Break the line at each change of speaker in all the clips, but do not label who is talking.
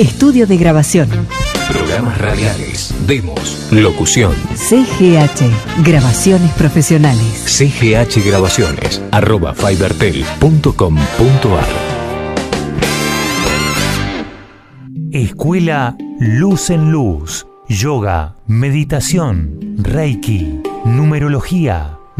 Estudio de grabación.
Programas radiales, demos, locución.
CGH, grabaciones profesionales.
CGH Grabaciones, arroba fibertel.com.ar.
Escuela Luz en Luz, yoga, meditación, reiki, numerología,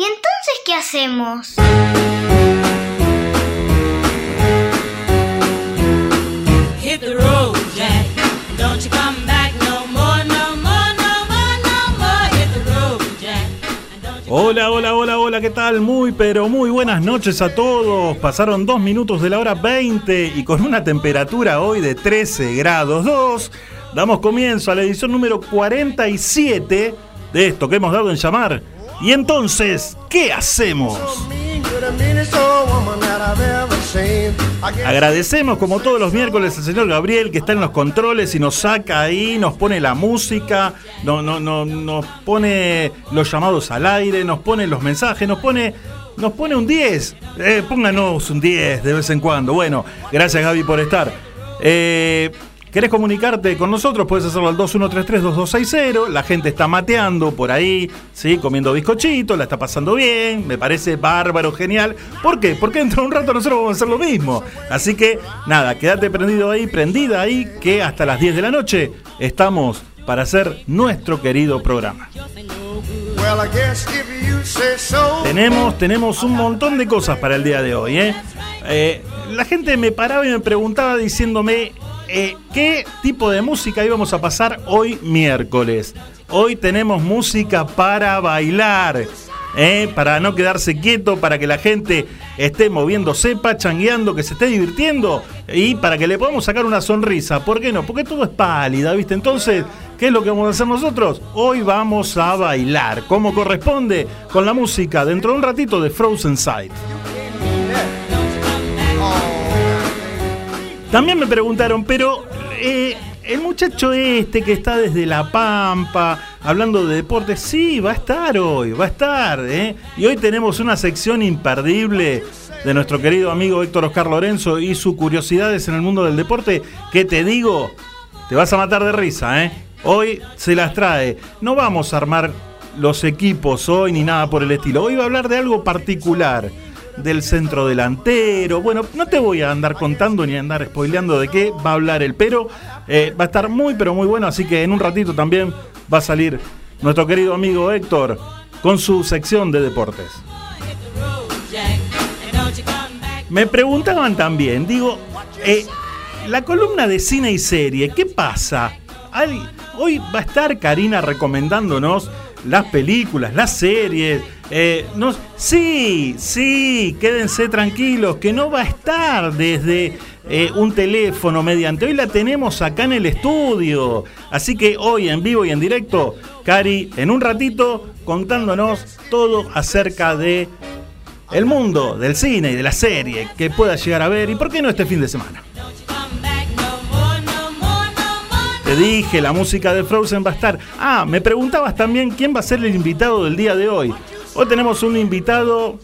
¿Y entonces qué hacemos?
Hit the road, Jack. Don't you come back no more, no more, no more, no more. Hit the road, Jack. And don't you
Hola, hola, hola, hola, ¿qué tal? Muy, pero muy buenas noches a todos. Pasaron dos minutos de la hora 20 y con una temperatura hoy de 13 grados 2, damos comienzo a la edición número 47 de esto que hemos dado en llamar. Y entonces, ¿qué hacemos? Agradecemos como todos los miércoles al señor Gabriel que está en los controles y nos saca ahí, nos pone la música, no, no, no, nos pone los llamados al aire, nos pone los mensajes, nos pone, nos pone un 10. Eh, pónganos un 10 de vez en cuando. Bueno, gracias Gaby por estar. Eh, ¿Querés comunicarte con nosotros? Puedes hacerlo al 2133-2260. La gente está mateando por ahí, ¿sí? comiendo bizcochitos, la está pasando bien. Me parece bárbaro, genial. ¿Por qué? Porque dentro de un rato nosotros vamos a hacer lo mismo. Así que, nada, quédate prendido ahí, prendida ahí, que hasta las 10 de la noche estamos para hacer nuestro querido programa. Tenemos, tenemos un montón de cosas para el día de hoy. ¿eh? Eh, la gente me paraba y me preguntaba diciéndome eh, qué tipo de música íbamos a pasar hoy miércoles. Hoy tenemos música para bailar. ¿eh? para no quedarse quieto, para que la gente esté moviéndose, pachangueando, que se esté divirtiendo y para que le podamos sacar una sonrisa. ¿Por qué no? Porque todo es pálida, ¿viste? Entonces, ¿qué es lo que vamos a hacer nosotros? Hoy vamos a bailar, como corresponde, con la música dentro de un ratito de Frozen Side. También me preguntaron, pero eh, el muchacho este que está desde La Pampa, hablando de deportes, sí, va a estar hoy, va a estar. ¿eh? Y hoy tenemos una sección imperdible de nuestro querido amigo Héctor Oscar Lorenzo y sus curiosidades en el mundo del deporte, que te digo, te vas a matar de risa. ¿eh? Hoy se las trae. No vamos a armar los equipos hoy ni nada por el estilo. Hoy va a hablar de algo particular. Del centro delantero. Bueno, no te voy a andar contando ni a andar spoileando de qué va a hablar el pero. Eh, va a estar muy, pero muy bueno, así que en un ratito también va a salir nuestro querido amigo Héctor con su sección de deportes. Me preguntaban también, digo, eh, la columna de cine y serie, ¿qué pasa? Hoy va a estar Karina recomendándonos las películas, las series. eh, nos- sí, sí, quédense tranquilos, que no va a estar desde eh, un teléfono mediante. Hoy la tenemos acá en el estudio. Así que hoy en vivo y en directo, Cari, en un ratito, contándonos todo acerca de el mundo del cine y de la serie que pueda llegar a ver y por qué no este fin de semana. Dije, la música de Frozen va a estar. Ah, me preguntabas también quién va a ser el invitado del día de hoy. Hoy tenemos un invitado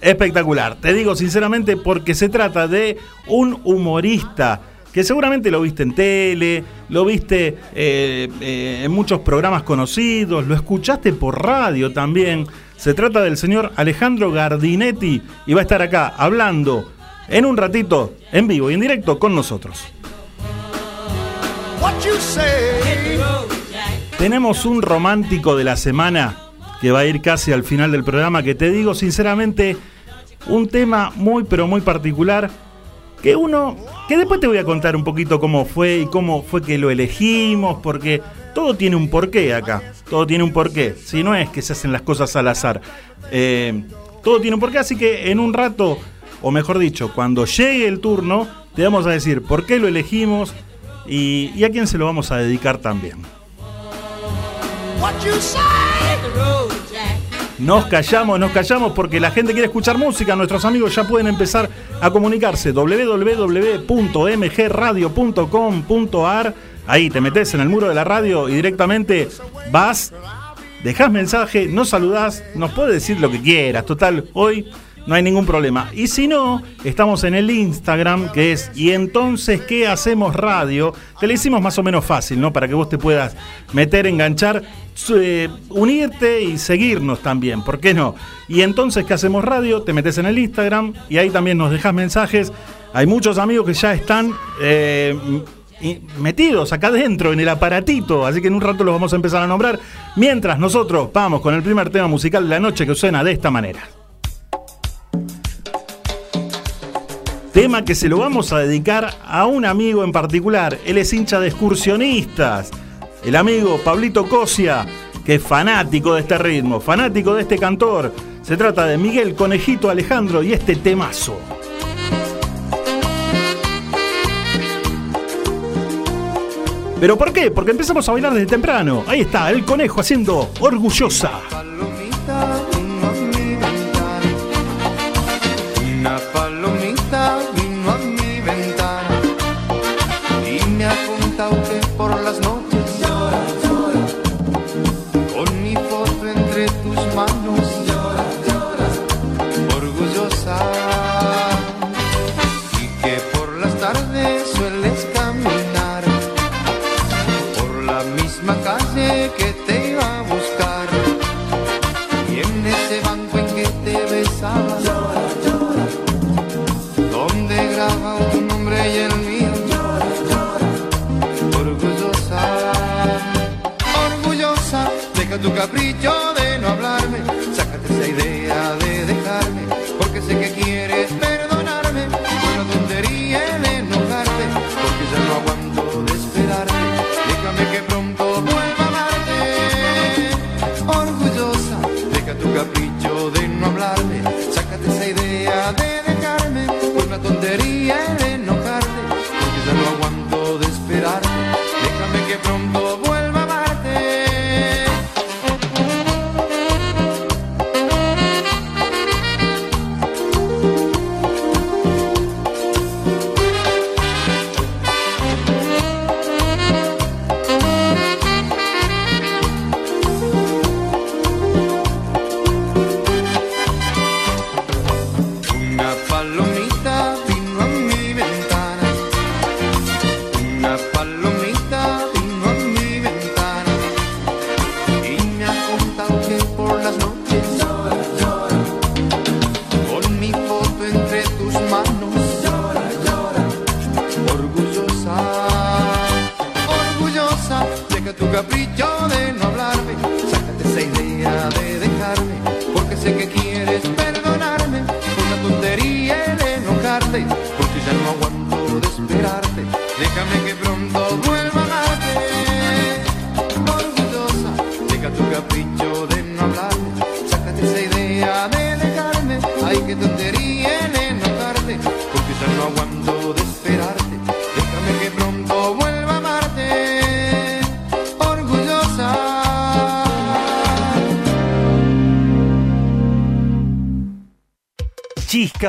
espectacular. Te digo sinceramente porque se trata de un humorista que seguramente lo viste en tele, lo viste eh, eh, en muchos programas conocidos, lo escuchaste por radio también. Se trata del señor Alejandro Gardinetti y va a estar acá hablando en un ratito, en vivo y en directo con nosotros. Tenemos un romántico de la semana que va a ir casi al final del programa, que te digo sinceramente, un tema muy pero muy particular, que uno, que después te voy a contar un poquito cómo fue y cómo fue que lo elegimos, porque todo tiene un porqué acá, todo tiene un porqué, si no es que se hacen las cosas al azar, Eh, todo tiene un porqué, así que en un rato, o mejor dicho, cuando llegue el turno, te vamos a decir por qué lo elegimos y, y a quién se lo vamos a dedicar también. Nos callamos, nos callamos porque la gente quiere escuchar música. Nuestros amigos ya pueden empezar a comunicarse. www.mgradio.com.ar Ahí te metes en el muro de la radio y directamente vas, dejas mensaje, nos saludás, nos puedes decir lo que quieras. Total, hoy no hay ningún problema. Y si no, estamos en el Instagram que es y entonces qué hacemos radio. Te lo hicimos más o menos fácil, ¿no? Para que vos te puedas meter, enganchar, eh, unirte y seguirnos también, ¿por qué no? Y entonces qué hacemos radio, te metes en el Instagram y ahí también nos dejas mensajes. Hay muchos amigos que ya están eh, metidos acá adentro en el aparatito, así que en un rato los vamos a empezar a nombrar. Mientras nosotros vamos con el primer tema musical de la noche que suena de esta manera. Tema que se lo vamos a dedicar a un amigo en particular. Él es hincha de excursionistas. El amigo Pablito Cosia, que es fanático de este ritmo, fanático de este cantor. Se trata de Miguel Conejito Alejandro y este temazo. ¿Pero por qué? Porque empezamos a bailar desde temprano. Ahí está, el conejo haciendo orgullosa.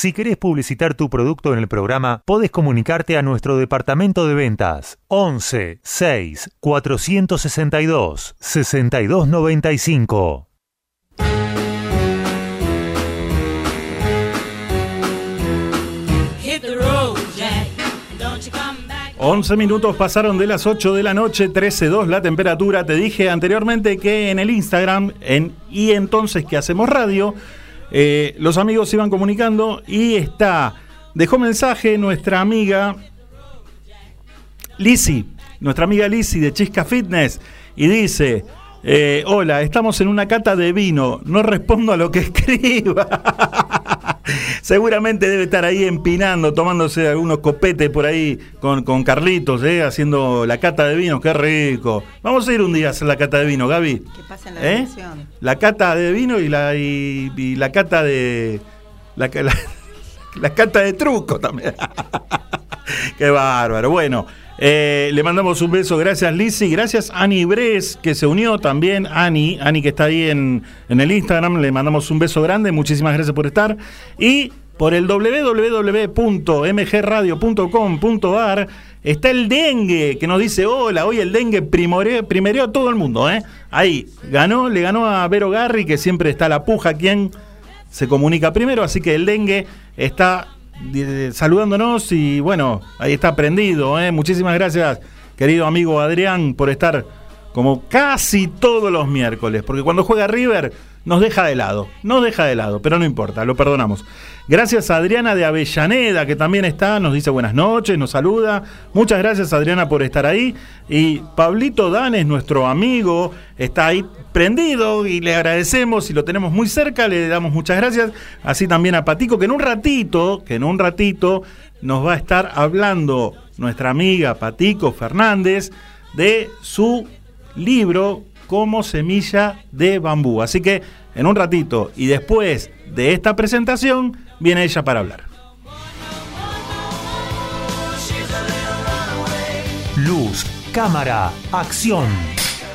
Si querés publicitar tu producto en el programa, podés comunicarte a nuestro departamento de ventas 11 6 462 6295.
Hit the road, Jack. Don't you come back.
11 minutos pasaron de las 8 de la noche, 13.2 la temperatura. Te dije anteriormente que en el Instagram, en y entonces que hacemos radio, eh, los amigos se iban comunicando y está, dejó mensaje nuestra amiga Lisi, nuestra amiga Lisi de Chisca Fitness, y dice, eh, hola, estamos en una cata de vino, no respondo a lo que escriba. Seguramente debe estar ahí empinando, tomándose algunos copetes por ahí con, con Carlitos, eh, haciendo la cata de vino, qué rico. Vamos a ir un día a hacer la cata de vino, Gaby.
¿Qué pasa en la
¿Eh? La cata de vino y la, y, y la cata de... La, la, la cata de truco también. Qué bárbaro. Bueno, eh, le mandamos un beso. Gracias, Lizzy. Gracias, Ani Bres, que se unió también. Ani, Ani que está ahí en, en el Instagram. Le mandamos un beso grande. Muchísimas gracias por estar. Y por el www.mgradio.com.ar está el dengue, que nos dice, hola, hoy el dengue primereó a todo el mundo. ¿eh? Ahí, ganó, le ganó a Vero Garri, que siempre está la puja, quien se comunica primero, así que el dengue está saludándonos y bueno, ahí está prendido. ¿eh? Muchísimas gracias, querido amigo Adrián, por estar como casi todos los miércoles, porque cuando juega River nos deja de lado, nos deja de lado, pero no importa, lo perdonamos. Gracias a Adriana de Avellaneda, que también está, nos dice buenas noches, nos saluda. Muchas gracias Adriana por estar ahí. Y Pablito Danes, nuestro amigo, está ahí prendido y le agradecemos y lo tenemos muy cerca, le damos muchas gracias. Así también a Patico, que en un ratito, que en un ratito nos va a estar hablando nuestra amiga Patico Fernández de su libro como semilla de bambú. Así que en un ratito y después de esta presentación viene ella para hablar.
Luz, cámara, acción.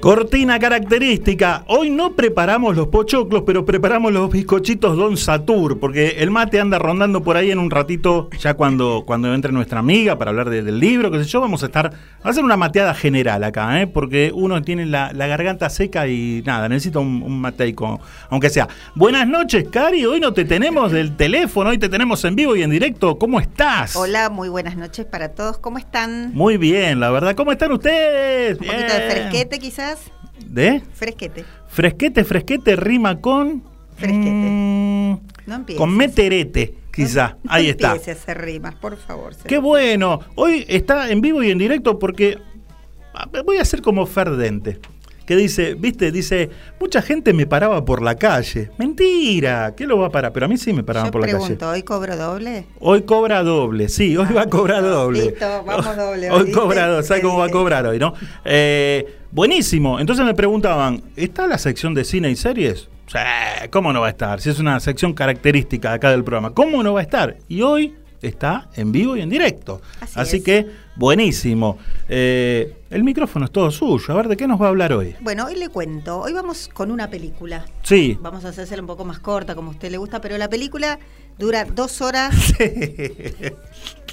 Cortina característica. Hoy no preparamos los pochoclos, pero preparamos los bizcochitos Don Satur, porque el mate anda rondando por ahí en un ratito, ya cuando, cuando entre nuestra amiga para hablar de- del libro, qué sé yo, vamos a estar, a hacer una mateada general acá, ¿eh? porque uno tiene la, la garganta seca y nada, necesita un, un mateico, aunque sea. Buenas noches, Cari, hoy no te tenemos del teléfono, hoy te tenemos en vivo y en directo. ¿Cómo estás?
Hola, muy buenas noches para todos. ¿Cómo están?
Muy bien, la verdad. ¿Cómo están ustedes?
Un poquito de fresquete quizás.
¿De?
Fresquete.
Fresquete, fresquete rima con.
Fresquete.
mm,
No empieces.
con meterete, quizá.
No
Ahí está.
empiece a hacer rimas, por favor.
Qué bueno. Hoy está en vivo y en directo porque ah, voy a hacer como Ferdente. Que dice, viste, dice, mucha gente me paraba por la calle. Mentira, ¿qué lo va a parar? Pero a mí sí me paraban
Yo
por la calle.
¿hoy cobro doble?
Hoy cobra doble, sí, hoy va a cobrar doble.
Listo, vamos doble,
Hoy cobra doble, ¿sabes cómo va a cobrar hoy, no? Eh, buenísimo. Entonces me preguntaban, ¿está la sección de cine y series? Sí, ¿cómo no va a estar? Si es una sección característica acá del programa. ¿Cómo no va a estar? Y hoy está en vivo y en directo.
Así
Así,
es.
que, buenísimo. Eh, el micrófono es todo suyo. A ver, ¿de qué nos va a hablar hoy?
Bueno, hoy le cuento. Hoy vamos con una película.
Sí.
Vamos a hacérsela un poco más corta, como a usted le gusta, pero la película dura dos horas.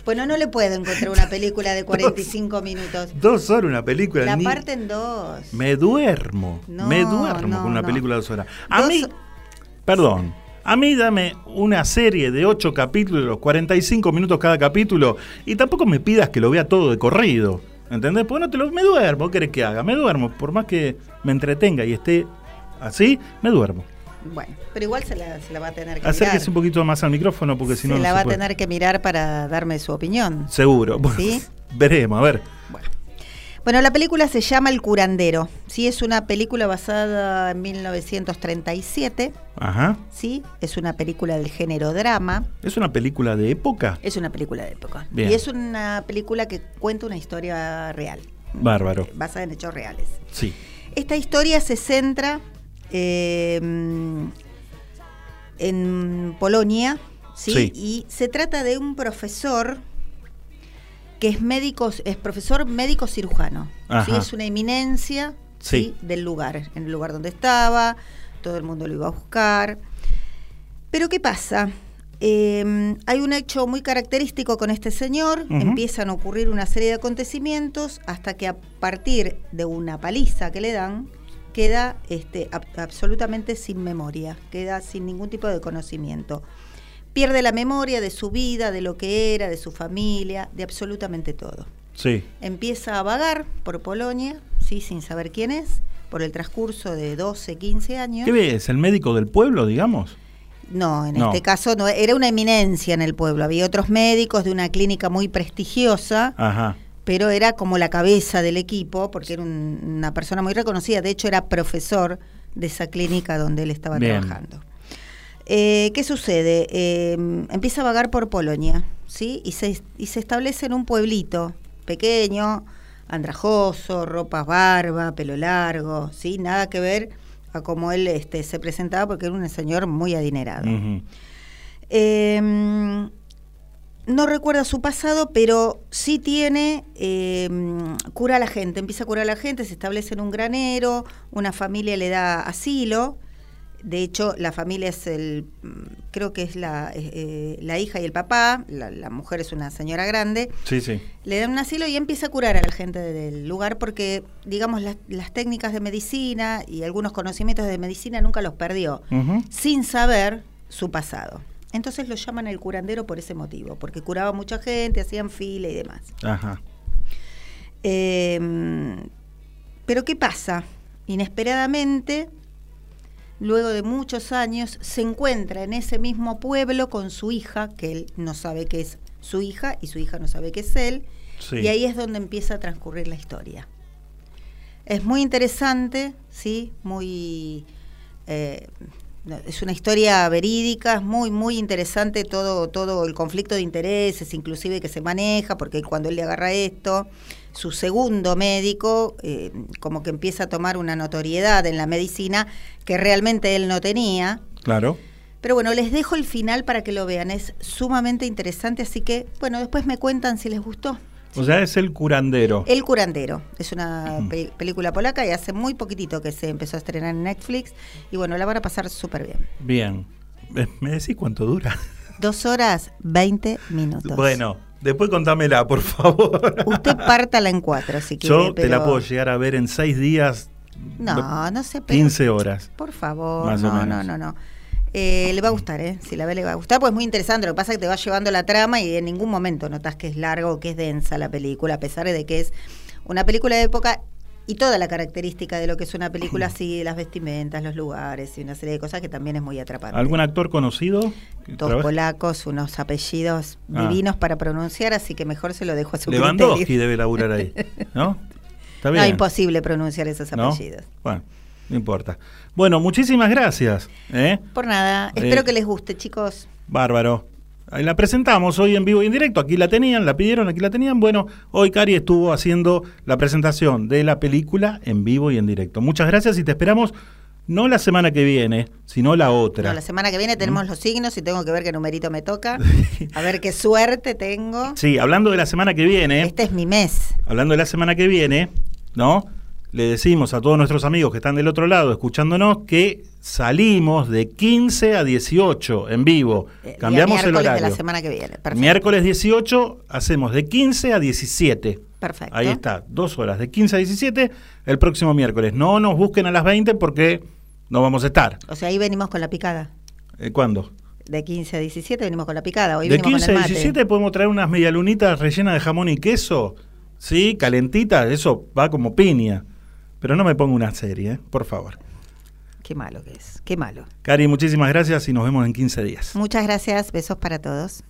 Bueno, no le puedo encontrar una película de 45 minutos.
Dos horas una película.
La
ni-
parten dos.
Me duermo.
No,
me duermo
no,
con una
no.
película de dos horas. A
Dos-
mí, perdón. A mí dame una serie de ocho capítulos, 45 minutos cada capítulo, y tampoco me pidas que lo vea todo de corrido. ¿Entendés? Porque no te lo. Me duermo, ¿qué querés que haga? Me duermo. Por más que me entretenga y esté así, me duermo.
Bueno, pero igual se la, se la va a tener que
Acérquese
mirar.
un poquito más al micrófono porque si
se
no. no
la
se
va a tener que mirar para darme su opinión.
Seguro. Bueno,
¿Sí?
Veremos, a ver.
Bueno, la película se llama El curandero. Sí, es una película basada en 1937.
Ajá.
Sí, es una película del género drama.
¿Es una película de época?
Es una película de época.
Bien.
Y es una película que cuenta una historia real,
Bárbaro.
basada en hechos reales.
Sí.
Esta historia se centra eh, en Polonia, ¿sí?
Sí.
Y se trata de un profesor que es médico, es profesor médico cirujano. ¿sí? Es una eminencia
Sí.
¿sí? del lugar, en el lugar donde estaba, todo el mundo lo iba a buscar. Pero ¿qué pasa? Eh, hay un hecho muy característico con este señor, empiezan a ocurrir una serie de acontecimientos hasta que a partir de una paliza que le dan, queda este, ab- absolutamente sin memoria, queda sin ningún tipo de conocimiento. Pierde la memoria de su vida, de lo que era, de su familia, de absolutamente todo.
Sí.
Empieza a vagar por Polonia, sí, sin saber quién es, por el transcurso de 12, 15 años.
¿Qué ves? ¿El médico del pueblo, digamos?
No, en
No.
este caso no, era una eminencia en el pueblo. Había otros médicos de una clínica muy prestigiosa,
Ajá.
pero era como la cabeza del equipo, porque era un- una persona muy reconocida. De hecho, era profesor de esa clínica donde él estaba
Bien.
trabajando. Eh, ¿Qué sucede? Eh, empieza a vagar por Polonia, ¿sí? Y se, y se establece en un pueblito pequeño, andrajoso, ropa barba, pelo largo, ¿sí? Nada que ver a cómo él este, se presentaba porque era un señor muy adinerado. Eh, no recuerda su pasado, pero sí tiene, eh, cura a la gente, empieza a curar a la gente, se establece en un granero, una familia le da asilo. De hecho, la familia es el, mm, creo que es la, eh, eh, la hija y el papá, la, la mujer es una señora grande,
Sí, sí.
le dan un asilo y empieza a curar a la gente del lugar porque, digamos, las, las técnicas de medicina y algunos conocimientos de medicina nunca los perdió sin saber su pasado. Entonces lo llaman el curandero por ese motivo, porque curaba mucha gente, hacían fila y demás.
Ajá.
Eh, pero ¿qué pasa? Inesperadamente, luego de muchos años, se encuentra en ese mismo pueblo con su hija, que él no sabe que es su hija y su hija no sabe que es él,
Sí.
y ahí es donde empieza a transcurrir la historia. Es muy interesante, ¿sí? Muy... eh, es una historia verídica, es muy, muy interesante todo, todo el conflicto de intereses, inclusive que se maneja, porque cuando él le agarra esto, su segundo médico eh, como que empieza a tomar una notoriedad en la medicina que realmente él no tenía.
Claro.
Pero bueno, les dejo el final para que lo vean, es sumamente interesante, así que bueno, después me cuentan si les gustó.
O sea, es el curandero.
El curandero, es una pe- película polaca y hace muy poquitito que se empezó a estrenar en Netflix y bueno, la van a pasar súper bien.
Bien. Eh, ¿Me decís cuánto dura?
Dos horas, 20 minutos.
Bueno, después contámela, por favor.
Usted pártala en cuatro si quiere.
Yo te la puedo llegar a ver en seis días.
No, no sé. pero-
15 horas.
Por favor,
Más o
no, no,
menos.
no, no. Eh, le va a gustar, ¿eh? Si la ve, le va a gustar, pues es muy interesante. Lo que pasa es que te va llevando la trama y en ningún momento notas que es largo o que es densa la película, a pesar de que es una película de época y toda la característica de lo que es una película así, las vestimentas, los lugares y una serie de cosas que también es muy atrapante.
¿Algún actor conocido?
Dos polacos, unos apellidos
Ah.
divinos para pronunciar, así que mejor se lo dejo a su
Lewandowski
criterio.
debe laburar ahí, ¿no? Está bien.
No, imposible pronunciar esos
¿No?
apellidos.
Bueno, no importa. Bueno, muchísimas gracias. ¿eh?
Por nada,
Eh,
espero que les guste, chicos.
Bárbaro. La presentamos hoy en vivo y en directo. Aquí la tenían, la pidieron, aquí la tenían. Bueno, hoy Cari estuvo haciendo la presentación de la película en vivo y en directo. Muchas gracias y te esperamos no la semana que viene, sino la otra.
No, la semana que viene tenemos
¿Mm?
los signos y tengo que ver qué numerito me toca. A ver qué suerte tengo.
Sí, hablando de la semana que viene,
Este es mi mes.
hablando de la semana que viene, ¿no? Le decimos a todos nuestros amigos que están del otro lado escuchándonos que salimos de 15 a 18 en vivo.
Eh,
Cambiamos el horario.
de la semana que viene. Perfecto.
Miércoles 18 hacemos de 15 a 17.
Perfecto.
Ahí está, dos horas, de 15 a 17 el próximo miércoles. No nos busquen a las 20 porque no vamos a estar.
O sea, ahí venimos con la picada.
Eh, ¿Cuándo?
De 15 a 17 venimos con la picada. Hoy
de
venimos
15
con
a
el mate.
17 podemos traer unas medialunitas rellenas de jamón y queso. Sí, calentitas, eso va como piña. Pero no me ponga una serie, ¿eh? por favor.
Qué malo que es. Qué malo.
Cari, muchísimas gracias y nos vemos en 15 días.
Muchas gracias. Besos para todos.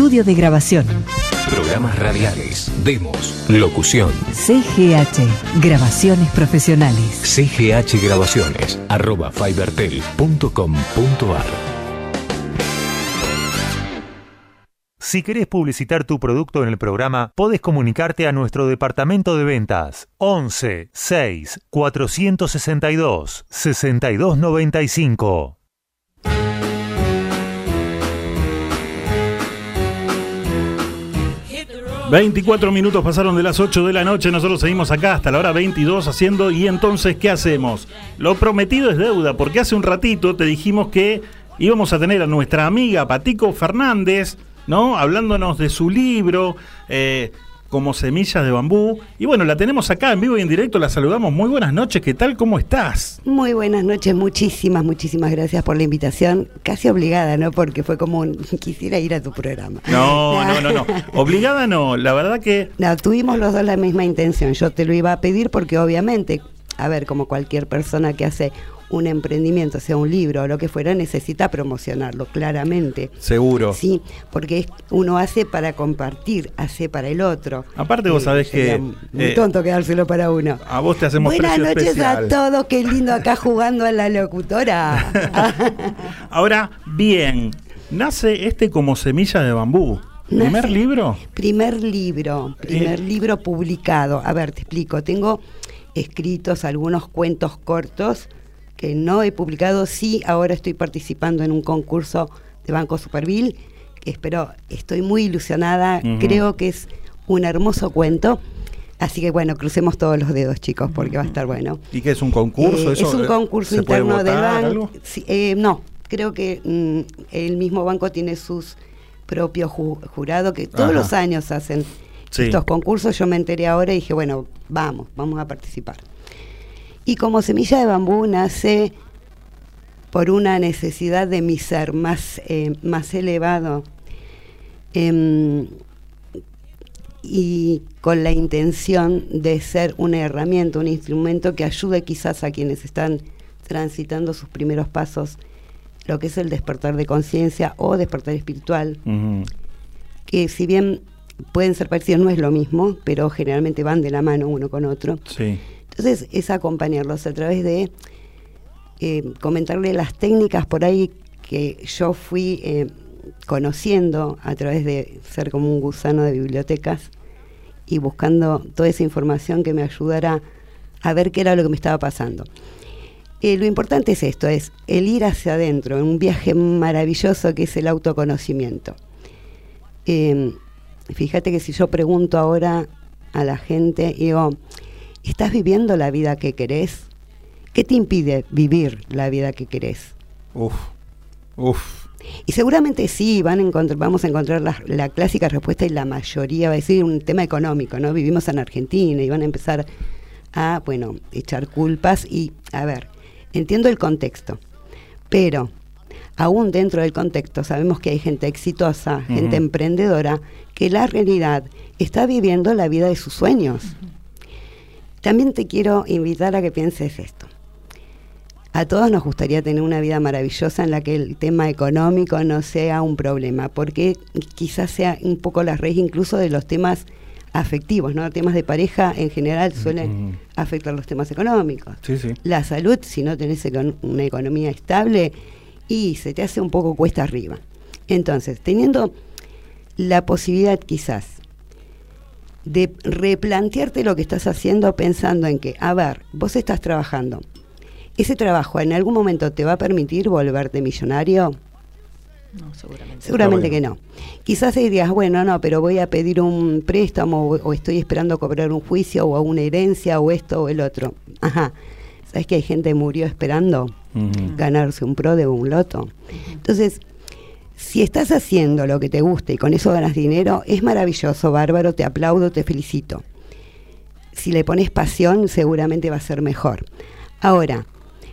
Estudio de grabación.
Programas radiales, demos, locución.
CGH, grabaciones profesionales.
CGH Grabaciones, arroba fibertel.com.ar.
Si querés publicitar tu producto en el programa, podés comunicarte a nuestro departamento de ventas 11 6 462 6295.
24 minutos pasaron de las 8 de la noche, nosotros seguimos acá hasta la hora 22 haciendo y entonces ¿qué hacemos? Lo prometido es deuda, porque hace un ratito te dijimos que íbamos a tener a nuestra amiga Patico Fernández, ¿no? Hablándonos de su libro, eh, como semillas de bambú. Y bueno, la tenemos acá en vivo y en directo, la saludamos. Muy buenas noches, ¿qué tal? ¿Cómo estás?
Muy buenas noches, muchísimas, muchísimas gracias por la invitación. Casi obligada, ¿no? Porque fue como un, quisiera ir a tu programa.
No, no, no, no. Obligada no, la verdad que...
No, tuvimos los dos la misma intención. Yo te lo iba a pedir porque obviamente, a ver, como cualquier persona que hace un emprendimiento, sea un libro o lo que fuera, necesita promocionarlo, claramente.
Seguro.
Sí, porque es- uno hace para compartir, hace para el otro.
Aparte vos sabés que,
Muy
eh,
tonto quedárselo para uno.
A vos te hacemos
Buenas noches
especial.
a todos, qué lindo acá jugando a la locutora.
Ahora, bien, nace este como semilla de bambú. ¿Primer libro?
Primer libro, primer
Eh.
libro publicado. A ver, te explico. Tengo escritos algunos cuentos cortos que no he publicado. Sí, ahora estoy participando en un concurso de Banco Superville, que espero, estoy muy ilusionada. Creo que es un hermoso cuento. Así que bueno, crucemos todos los dedos, chicos, porque va a estar bueno.
¿Y qué es un concurso?
Eh,
¿Eso,
es un concurso interno del banco. Sí, eh, no, creo que mm, el mismo banco tiene sus propios ju- jurados que todos
Ajá.
los años hacen
Sí.
estos concursos. Yo me enteré ahora y dije, bueno, vamos, vamos a participar. Y como semilla de bambú nace por una necesidad de mi ser más, eh, más elevado em, y con la intención de ser una herramienta, un instrumento que ayude quizás a quienes están transitando sus primeros pasos, lo que es el despertar de conciencia o despertar espiritual, que si bien pueden ser parecidos, no es lo mismo, pero generalmente van de la mano uno con otro.
Sí.
Entonces es acompañarlos a través de eh, comentarle las técnicas por ahí que yo fui eh, conociendo a través de ser como un gusano de bibliotecas y buscando toda esa información que me ayudara a ver qué era lo que me estaba pasando. Eh, lo importante es esto, es el ir hacia adentro, en un viaje maravilloso que es el autoconocimiento. Eh, fíjate que si yo pregunto ahora a la gente, digo, ¿estás viviendo la vida que querés? ¿Qué te impide vivir la vida que querés?
Uf, uf.
Y seguramente sí, van a encontrar, vamos a encontrar la, la clásica respuesta y la mayoría va a decir un tema económico, ¿no? Vivimos en Argentina y van a empezar a, bueno, echar culpas y, a ver, entiendo el contexto, pero aún dentro del contexto sabemos que hay gente exitosa, gente emprendedora, que la realidad está viviendo la vida de sus sueños. También te quiero invitar a que pienses esto. A todos nos gustaría tener una vida maravillosa en la que el tema económico no sea un problema, porque quizás sea un poco la raíz incluso de los temas afectivos, ¿no? Temas de pareja en general suelen afectar los temas económicos.
Sí, sí.
La salud, si no tenés econ- una economía estable, y se te hace un poco cuesta arriba. Entonces, teniendo la posibilidad quizás de replantearte lo que estás haciendo pensando en que, a ver, vos estás trabajando, ¿ese trabajo en algún momento te va a permitir volverte millonario?
No, seguramente.
Seguramente que no. Quizás ahí digas, bueno, no, pero voy a pedir un préstamo o, o estoy esperando cobrar un juicio o una herencia o esto o el otro. Ajá. ¿Sabes que hay gente que murió esperando ganarse un pro de un loto? Entonces, si estás haciendo lo que te gusta y con eso ganas dinero, es maravilloso, bárbaro, te aplaudo, te felicito. Si le pones pasión, seguramente va a ser mejor. Ahora,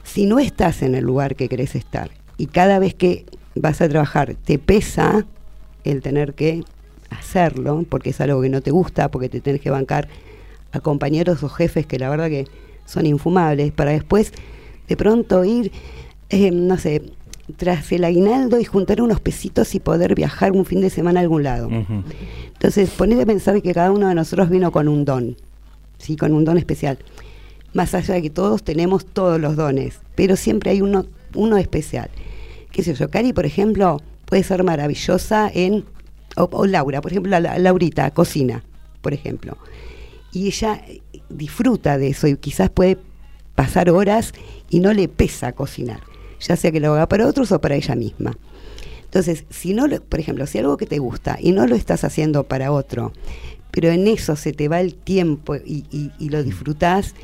si no estás en el lugar que querés estar y cada vez que vas a trabajar te pesa el tener que hacerlo, porque es algo que no te gusta, porque te tenés que bancar a compañeros o jefes que la verdad que son infumables, para después de pronto ir, eh, no sé, tras el aguinaldo y juntar unos pesitos y poder viajar un fin de semana a algún lado. Entonces, ponete a pensar que cada uno de nosotros vino con un don, ¿sí? con un don especial. Más allá de que todos tenemos todos los dones, pero siempre hay uno, uno especial. ¿Qué sé yo? Cari, por ejemplo, puede ser maravillosa en. O, o Laura, por ejemplo, la, la- Laurita, cocina, por ejemplo. Y ella disfruta de eso y quizás puede pasar horas y no le pesa cocinar, ya sea que lo haga para otros o para ella misma. Entonces, si no, por ejemplo, si algo que te gusta y no lo estás haciendo para otro, pero en eso se te va el tiempo y, lo disfrutás,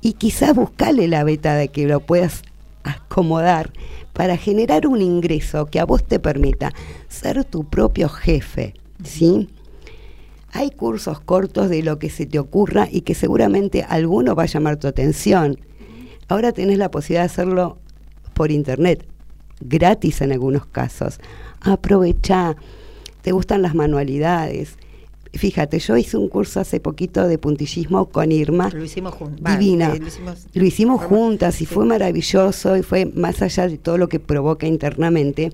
y quizás buscarle la beta de que lo puedas acomodar para generar un ingreso que a vos te permita ser tu propio jefe, ¿sí? Hay cursos cortos de lo que se te ocurra y que seguramente alguno va a llamar tu atención. Ahora tenés la posibilidad de hacerlo por internet, gratis en algunos casos. Aprovecha, te gustan las manualidades, fíjate, yo hice un curso hace poquito de puntillismo con Irma.
Lo hicimos juntas.
Divina.
lo hicimos,
Lo hicimos juntas y
sí.
fue maravilloso y fue más allá de todo lo que provoca internamente.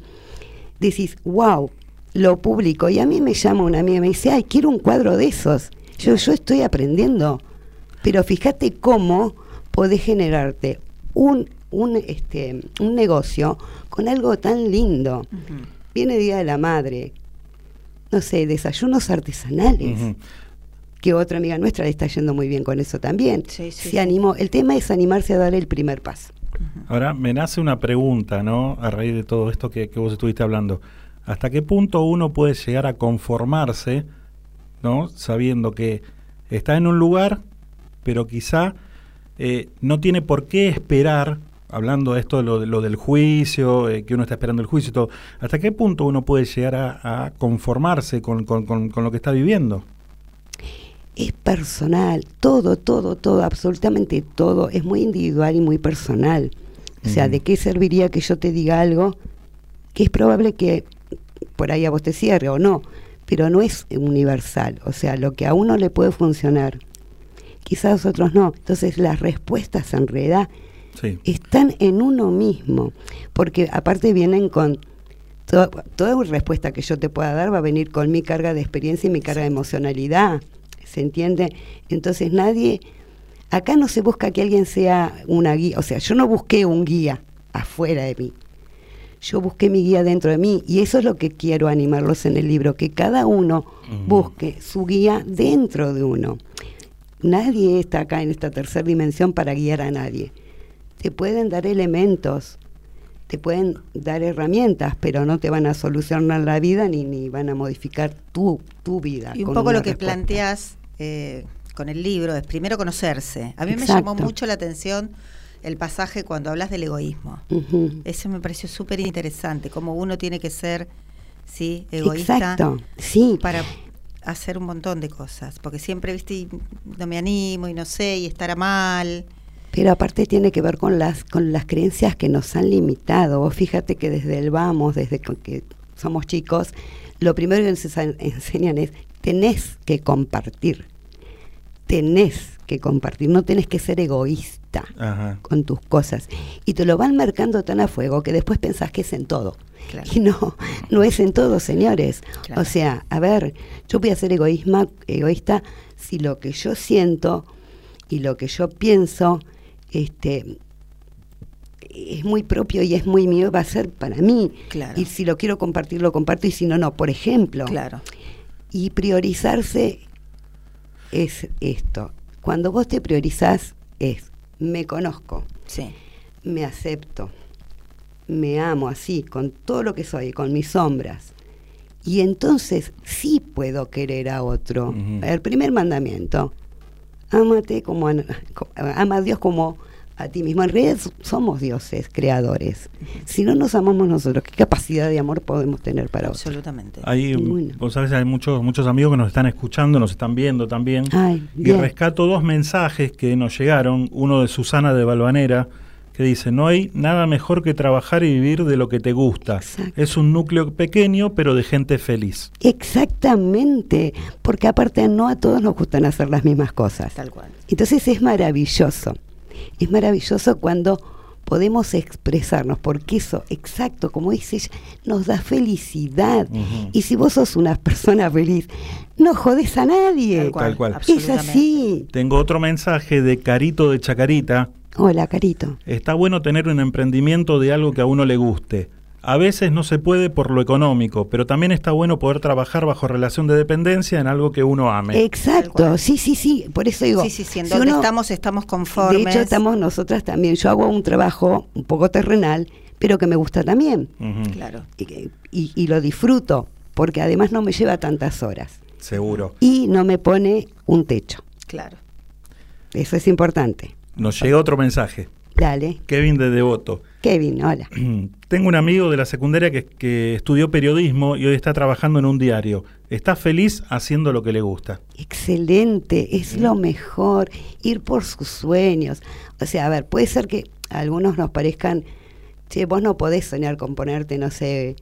Decís, wow, lo publico. Y a mí me llama una amiga y me dice, ay, quiero un cuadro de esos. Yo, yo estoy aprendiendo. Pero fíjate cómo podés generarte un, un, este, un negocio con algo tan lindo. Viene Día de la Madre. No sé, desayunos artesanales que otra amiga nuestra le está yendo muy bien con eso también.
Sí, sí,
Se animó. El tema es animarse a dar el primer paso.
Ahora me nace una pregunta, ¿no? A raíz de todo esto que, que vos estuviste hablando. ¿Hasta qué punto uno puede llegar a conformarse, ¿no? Sabiendo que está en un lugar, pero quizá eh, no tiene por qué esperar, hablando de esto, lo, de- lo del juicio, eh, que uno está esperando el juicio y todo, ¿hasta qué punto uno puede llegar a, a conformarse con, con- con- con lo que está viviendo?
Es personal, todo, todo, todo, absolutamente todo. Es muy individual y muy personal. O sea. ¿de qué serviría que yo te diga algo que es probable que por ahí a vos te cierre o no? Pero no es universal. O sea, lo que a uno le puede funcionar, quizás a otros no. Entonces las respuestas en realidad
Sí.
están en uno mismo, porque aparte vienen con to- toda respuesta que yo te pueda dar va a venir con mi carga de experiencia y mi carga de emocionalidad, ¿se entiende? Entonces nadie, acá no se busca que alguien sea una guía, o sea, yo no busqué un guía afuera de mí, yo busqué mi guía dentro de mí y eso es lo que quiero animarlos en el libro, que cada uno busque su guía dentro de uno. Nadie está acá en esta tercera dimensión para guiar a nadie. Te pueden dar elementos, te pueden dar herramientas, pero no te van a solucionar la vida ni, ni van a modificar tu, tu vida.
Y un poco lo que
respuesta.
planteas eh, con el libro es primero conocerse. A mí me llamó mucho la atención el pasaje cuando hablas del egoísmo.
Ujú.
Ese me pareció súper interesante, cómo uno tiene que ser sí egoísta
Exacto, sí.
para hacer un montón de cosas. Porque siempre, viste, y no me animo y no sé, y estará mal.
Pero aparte tiene que ver con las, con las creencias que nos han limitado. Vos fíjate que desde el vamos, desde que somos chicos, lo primero que nos ense- enseñan es, tenés que compartir. Tenés que compartir, no tenés que ser egoísta
Ajá.
con tus cosas. Y te lo van marcando tan a fuego que después pensás que es en todo.
Claro.
Y no, no es en todo, señores.
Claro.
O sea, a ver, yo voy a ser egoísma, egoísta si lo que yo siento y lo que yo pienso este, es muy propio y es muy mío, va a ser para mí.
Claro.
Y si lo quiero compartir, lo comparto y si no, no. Por ejemplo,
Claro.
y priorizarse es esto. Cuando vos te priorizás es, me conozco,
Sí.
me acepto, me amo así, con todo lo que soy, con mis sombras. Y entonces sí puedo querer a otro. El primer mandamiento, ámate como a, ama a Dios como a ti mismo. En realidad somos dioses, creadores. Si no nos amamos nosotros, ¿qué capacidad de amor podemos tener para otros?
Absolutamente.
Hay,
Ninguna.
vos sabés, hay muchos, muchos amigos que nos están escuchando, nos están viendo también.
Ay,
y
bien.
rescato dos mensajes que nos llegaron. Uno de Susana de Balvanera, que dice, no hay nada mejor que trabajar y vivir de lo que te gusta.
Exacto.
Es un núcleo pequeño, pero de gente feliz.
Exactamente, porque aparte no a todos nos gustan hacer las mismas cosas.
Tal cual.
Entonces es maravilloso. Es maravilloso cuando podemos expresarnos, porque eso, exacto, como dice ella, nos da felicidad. Y si vos sos una persona feliz, no jodes a nadie.
Tal cual.
Tal cual.
Es
absolutamente.
así.
Tengo otro mensaje de Carito de Chacarita.
Hola, Carito.
Está bueno tener un emprendimiento de algo que a uno le guste. A veces no se puede por lo económico, pero también está bueno poder trabajar bajo relación de dependencia en algo que uno ame.
Exacto, sí, sí, sí. Por eso digo.
sí, sí, sí. En
si
donde
uno-
estamos, estamos conformes.
De hecho, estamos nosotras también. Yo hago un trabajo un poco terrenal, pero que me gusta también.
Claro.
Y, que- y- y lo disfruto, porque además no me lleva tantas horas.
Seguro.
Y no me pone un techo.
Claro.
Eso es importante.
Nos llega otro mensaje.
Dale.
Kevin de Devoto.
Kevin, hola.
Tengo un amigo de la secundaria que, que estudió periodismo y hoy está trabajando en un diario. Está feliz haciendo lo que le gusta.
Excelente, es lo mejor, ir por sus sueños. O sea, a ver, puede ser que a algunos nos parezcan, che, vos no podés soñar con ponerte, no sé,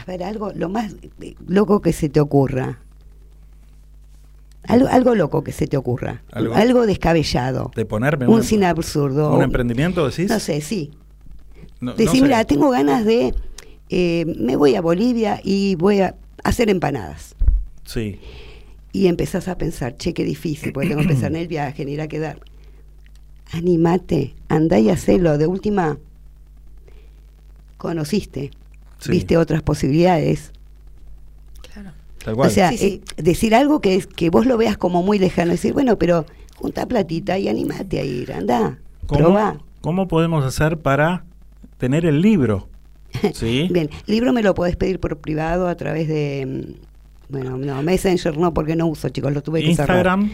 a ver, algo, lo más eh, loco que se te ocurra. Algo, algo loco que se te ocurra.
Algo-
Algo, descabellado.
De ponerme
un
un,
cine absurdo.
un emprendimiento, decís.
No sé, sí.
No-
Decir, mira, tengo ganas de. eh, me voy a Bolivia y voy a hacer empanadas.
Sí.
Y empezás a pensar, che, qué difícil, porque tengo que pensar en el viaje, en ir a quedar. Animate, andá y hacelo. De última, conociste,
Sí.
viste otras posibilidades.
Tal cual.
O sea,
Sí, sí.
eh, decir algo que, es, que vos lo veas como muy lejano, decir, bueno, pero junta platita y animate a ir, andá,
¿Cómo,
probá.
¿Cómo podemos hacer para tener el libro? ¿Sí?
Bien, libro me lo podés pedir por privado a través de, mm, bueno, no, Messenger no, porque no uso, chicos, lo tuve que cerrar.
Instagram.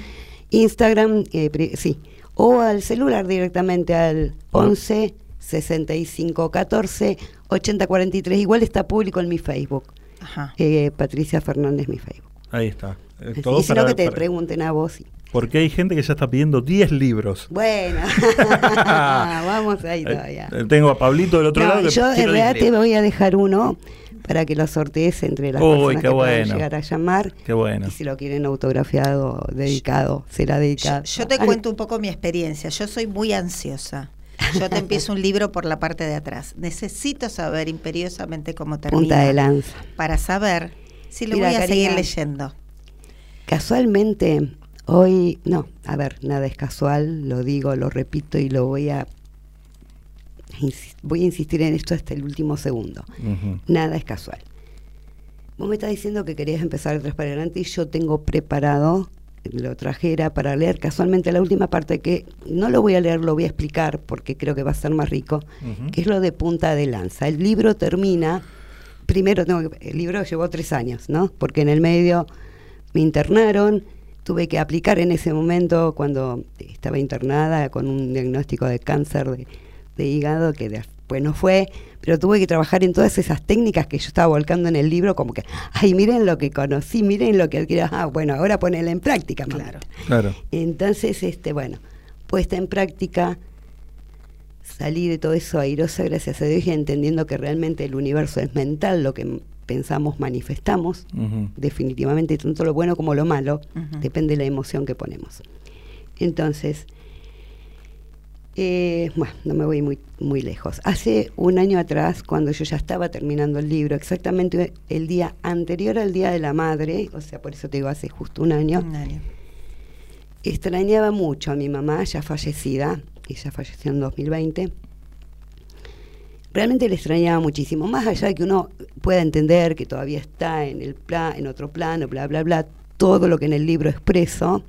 Instagram, eh, pri- sí. O al celular directamente al 11 65 14 80 43. Igual está público en mi Facebook.
Ajá.
Eh, Patricia Fernández, mi Facebook.
Ahí está. Eh, todo
y si no, que te
para-
pregunten a vos. sí.
Porque hay gente que ya está pidiendo 10 libros.
Bueno, vamos ahí todavía.
Eh, Tengo a Pablito del otro
No,
lado. que
yo en realidad
10
te voy a dejar uno para que lo sortees entre las
Uy,
personas
qué
que puedan
bueno.
llegar a llamar.
Qué bueno.
Y si lo quieren autografiado, dedicado, será dedicado.
Yo te cuento un poco mi experiencia. Yo soy muy ansiosa. Yo te empiezo un libro por la parte de atrás. Necesito saber imperiosamente cómo termina.
Punta de lanza.
Para saber si lo
Mira,
voy a seguir leyendo.
Casualmente, hoy, no, a ver, nada es casual, lo digo, lo repito y lo voy a, voy a insistir en esto hasta el último segundo. Nada es casual. Vos me estás diciendo que querías empezar atrás para adelante y yo tengo preparado, lo trajera para leer casualmente la última parte que no lo voy a leer, lo voy a explicar porque creo que va a ser más rico, que es lo de punta de lanza. El libro termina, primero tengo que, el libro llevó tres años, ¿no? Porque en el medio me internaron, tuve que aplicar en ese momento cuando estaba internada con un diagnóstico de cáncer de, de hígado que después no fue, pero tuve que trabajar en todas esas técnicas que yo estaba volcando en el libro, como que, ay, miren lo que conocí, miren lo que adquirí, ah, bueno, ahora ponela en práctica. Claro.
Claro.
Entonces, este, bueno, puesta en práctica, salí de todo eso airosa, gracias a Dios, y entendiendo que realmente el universo es mental, lo que pensamos manifestamos, definitivamente, tanto lo bueno como lo malo, depende de la emoción que ponemos. Entonces, eh, bueno, no me voy muy, muy lejos. Hace un año atrás, cuando yo ya estaba terminando el libro, exactamente el día anterior al Día de la Madre, o sea, por eso te digo, hace justo un año,
Un año.
extrañaba mucho a mi mamá, ya fallecida, ella falleció en 2020. Realmente le extrañaba muchísimo, más allá de que uno pueda entender que todavía está en el pla- en otro plano, bla bla bla, todo lo que en el libro expreso.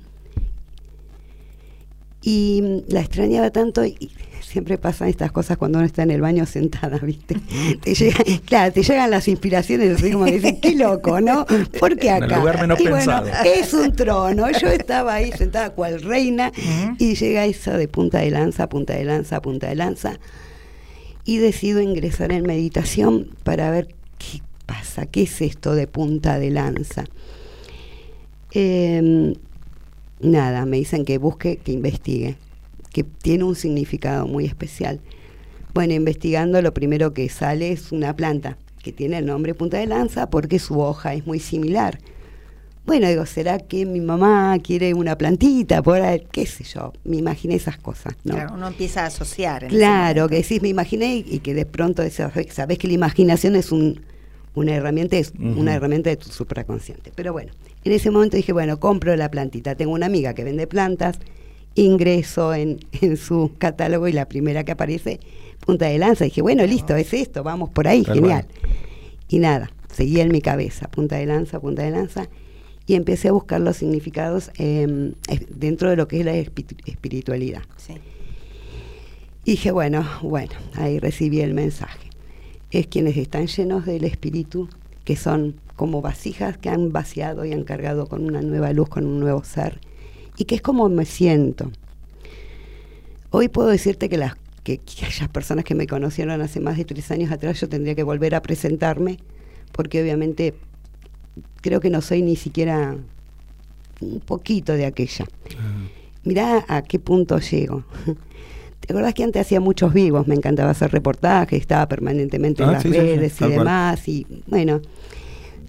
Y la extrañaba tanto y siempre pasan estas cosas cuando uno está en el baño sentada, ¿viste? Te claro, te llegan las inspiraciones así como dices, qué loco, ¿no? ¿Por qué
En el
acá?
lugar menos
y bueno,
pensado.
es un trono. Yo estaba ahí sentada cual reina y llega eso de punta de lanza, punta de lanza, punta de lanza. Y decido ingresar en meditación para ver qué pasa, qué es esto de punta de lanza. Em, nada, me dicen que busque, que investigue, que tiene un significado muy especial. Bueno, investigando lo primero que sale es una planta que tiene el nombre punta de lanza porque su hoja es muy similar. Bueno, digo, ¿será que mi mamá quiere una plantita? Por ahí? qué sé yo, me imaginé esas cosas, ¿no?
Claro, uno empieza a asociar.
Claro, que decís, me imaginé y, y que de pronto decís, sabés que la imaginación es un, una herramienta, es una herramienta de tu supraconsciente. Pero bueno, en ese momento dije, bueno, compro la plantita. Tengo una amiga que vende plantas, ingreso en, en su catálogo y la primera que aparece, punta de lanza. Dije, bueno, listo, es esto, vamos por ahí,
Tal
genial. Y nada, seguía en mi cabeza, punta de lanza, punta de lanza, y empecé a buscar los significados eh, es- dentro de lo que es la espi- espiritualidad.
Sí.
Y dije, bueno, bueno, ahí recibí el mensaje. Es quienes están llenos del espíritu, que son como vasijas que han vaciado y han cargado con una nueva luz, con un nuevo ser, y que es como me siento. Hoy puedo decirte que las que, que aquellas personas que me conocieron hace más de tres años atrás, yo tendría que volver a presentarme, porque obviamente creo que no soy ni siquiera un poquito de aquella. Mirá a qué punto llego. ¿Te acordás que antes hacía muchos vivos? Me encantaba hacer reportajes, estaba permanentemente en
Ah,
las
sí, sí, sí,
redes y demás. Y bueno,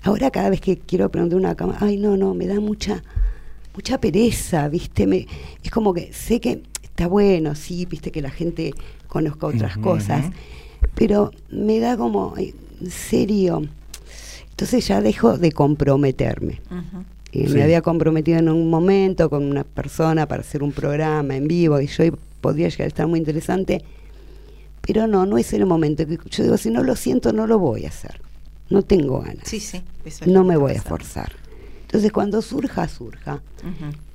ahora cada vez que quiero prender una cámara, ay, no, no, me da mucha mucha pereza, ¿viste? Me, es como que sé que está bueno, sí, viste que la gente conozca otras cosas, pero me da como, en serio. Entonces ya dejo de comprometerme. Eh,
Sí.
Me había comprometido en un momento con una persona para hacer un programa en vivo y yo podría llegar a estar muy interesante, pero no, no es el momento. Yo digo, si no lo siento, no lo voy a hacer. No tengo ganas.
Sí, sí. eso
No me voy a forzar. Entonces, cuando surja, surja.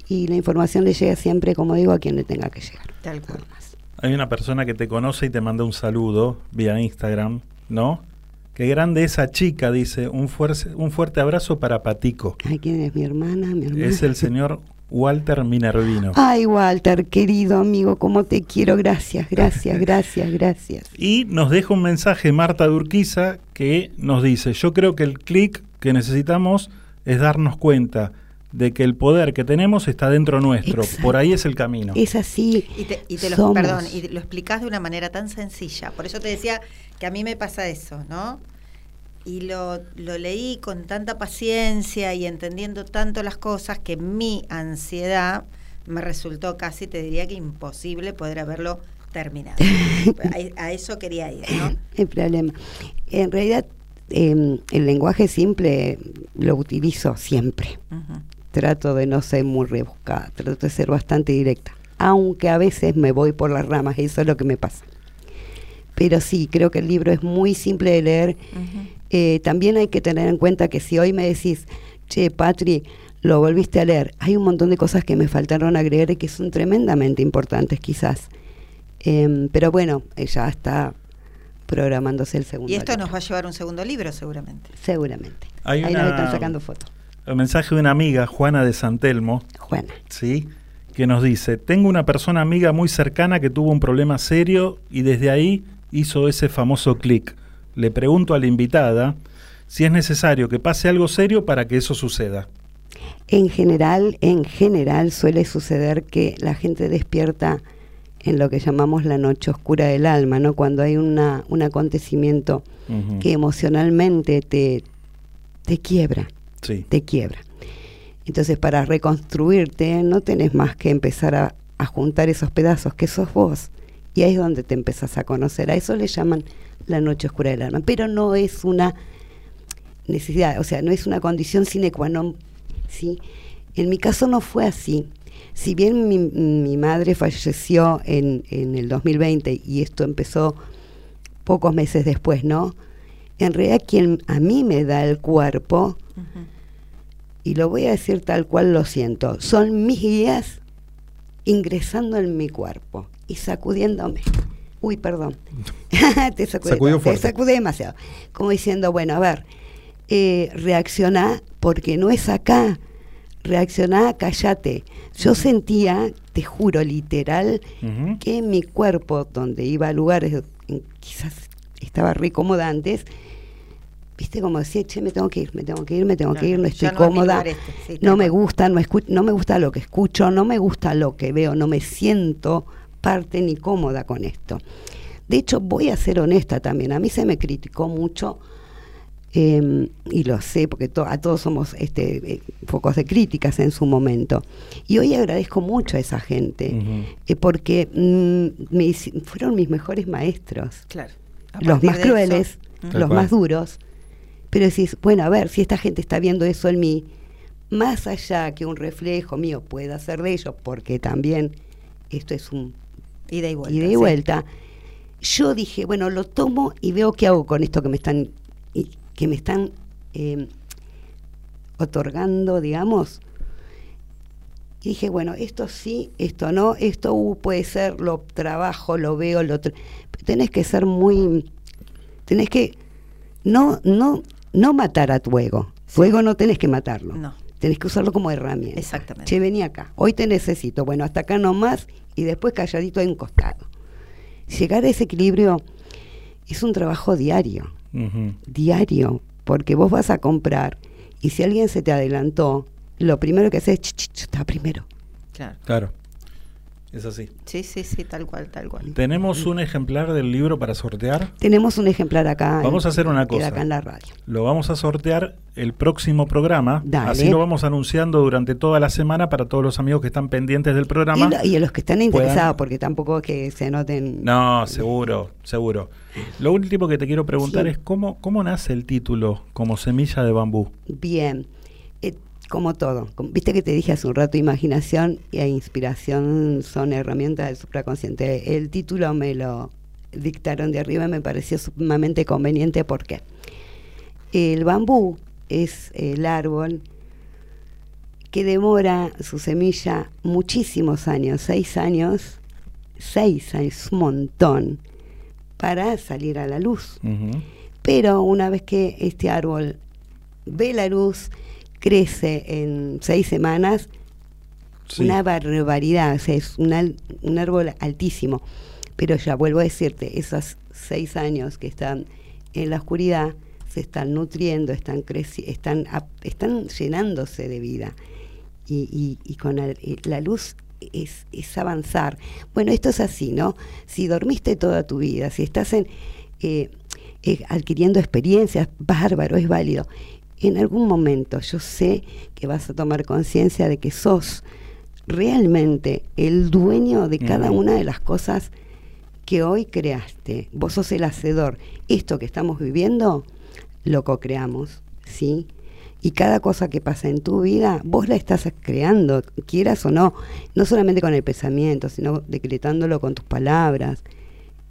Y la información le llega siempre, como digo, a quien le tenga que llegar.
Tal cual.
Hay una persona que te conoce y te manda un saludo vía Instagram, ¿no? Qué grande esa chica, dice. Un, fuerte un fuerte abrazo para Patico.
Ay, ¿quién es mi hermana? Mi hermana.
Es el señor Walter Minervino.
Ay, Walter, querido amigo, cómo te quiero. Gracias, gracias, gracias, gracias.
Y nos deja un mensaje Marta Durquiza que nos dice, yo creo que el clic que necesitamos es darnos cuenta de que el poder que tenemos está dentro nuestro.
Exacto.
Por ahí es el camino.
Es así.
Y te, y te lo, perdón, y lo explicás de una manera tan sencilla. Por eso te decía que a mí me pasa eso, ¿no? Y lo, lo leí con tanta paciencia y entendiendo tanto las cosas que mi ansiedad me resultó casi, te diría que imposible poder haberlo terminado. a, a eso quería ir, ¿no?
el problema. En realidad, eh, el lenguaje simple lo utilizo siempre. Trato de no ser muy rebuscada, trato de ser bastante directa. Aunque a veces me voy por las ramas, eso es lo que me pasa. Pero sí, creo que el libro es muy simple de leer. Eh, también hay que tener en cuenta que si hoy me decís, che, Patri, lo volviste a leer, hay un montón de cosas que me faltaron agregar y que son tremendamente importantes quizás. Em, pero bueno, eh, ya está programándose el segundo
Y esto
libro.
nos va a llevar un segundo libro seguramente.
Seguramente.
Hay
Ahí
una-
nos están sacando fotos.
El mensaje de una amiga, Juana de Santelmo.
Juana.
Sí. Que nos dice, tengo una persona amiga muy cercana que tuvo un problema serio y desde ahí hizo ese famoso clic. Le pregunto a la invitada si es necesario que pase algo serio para que eso suceda.
En general, en general suele suceder que la gente despierta en lo que llamamos la noche oscura del alma, ¿no? Cuando hay una, un acontecimiento que emocionalmente te, te quiebra,
Sí.
te quiebra. Entonces, para reconstruirte, no tenés más que empezar a, a juntar esos pedazos que sos vos. Y ahí es donde te empezás a conocer. A eso le llaman la noche oscura del alma. Pero no es una necesidad, o sea, no es una condición sine qua non. ¿sí? En mi caso no fue así. Si bien mi, mi madre falleció en, en el 2020 y esto empezó pocos meses después, ¿no? En realidad quien a mí me da el cuerpo, y lo voy a decir tal cual lo siento, son mis guías ingresando en mi cuerpo y sacudiéndome. Uy, perdón. te sacudí,
Sacudió
te
fuerte.
sacudí demasiado. Como diciendo, bueno, a ver, eh, reaccioná porque no es acá. Reaccioná, callate. Yo sentía, te juro, literal,
Ujú.
que mi cuerpo, donde iba a lugares, quizás estaba re cómoda antes, viste como decía, che, me tengo que ir, me tengo que ir, me tengo que ir, no estoy
no
cómoda,
este, sí,
no me gusta, no, escu- no me gusta lo que escucho, no me gusta lo que veo, no me siento parte ni cómoda con esto. De hecho, voy a ser honesta también, a mí se me criticó mucho, eh, y lo sé, porque to- a todos somos este, eh, focos de críticas en su momento. Y hoy agradezco mucho a esa gente, eh, porque mm, me fueron mis mejores maestros.
Claro.
Los más crueles, los
cual.
más duros. Pero decís, bueno, a ver, si esta gente está viendo eso en mí, más allá que un reflejo mío pueda ser de ellos, porque también esto es un
ida y vuelta.
ida y
sí.
vuelta, yo dije, bueno, lo tomo y veo qué hago con esto que me están, que me están eh, otorgando, digamos. Y dije, bueno, esto sí, esto no, esto uh, puede ser, lo trabajo, lo veo, lo tra- tenés que ser muy, tenés que no, no, no matar a tu ego. Tu ego no tenés que matarlo.
No.
Tenés que usarlo como herramienta.
Exactamente.
Che, vení acá. Hoy te necesito. Bueno, hasta acá nomás y después calladito a un costado. Llegar a ese equilibrio es un trabajo diario. Diario. Porque vos vas a comprar y si alguien se te adelantó, lo primero que haces es, "Ch, ch, ch, está primero.
Claro.
Claro. Es así.
Sí, sí, sí, tal cual, tal cual.
Tenemos un ejemplar del libro para sortear.
Tenemos un ejemplar acá.
Vamos a hacer una cosa.
acá en la radio.
Lo vamos a sortear el próximo programa.
Dale.
Así lo vamos anunciando durante toda la semana para todos los amigos que están pendientes del programa.
Y, lo- y a los que están
puedan-
interesados, porque tampoco es que se anoten.
No, seguro, seguro. Lo último que te quiero preguntar
Sí.
es cómo, cómo nace el título como semilla de bambú.
Bien, como todo. Viste que te dije hace un rato, imaginación e inspiración son herramientas del supraconsciente. El título me lo dictaron de arriba y me pareció sumamente conveniente porque el bambú es el árbol que demora su semilla muchísimos años, seis años, seis años, un montón, para salir a la luz. Pero una vez que este árbol ve la luz, crece en seis semanas,
Sí.
una barbaridad, o sea, es un, al- un árbol altísimo. Pero ya vuelvo a decirte, esos seis años que están en la oscuridad se están nutriendo, están creci están, están llenándose de vida. Y, y- y con la, y la luz es, es avanzar. Bueno, esto es así, ¿no? Si dormiste toda tu vida, si estás en, eh, eh, adquiriendo experiencias, bárbaro, es válido. En algún momento yo sé que vas a tomar conciencia de que sos realmente el dueño de cada una de las cosas que hoy creaste. Vos sos el hacedor. Esto que estamos viviendo, lo co-creamos, ¿sí? Y cada cosa que pasa en tu vida, vos la estás creando, quieras o no, no solamente con el pensamiento, sino decretándolo con tus palabras.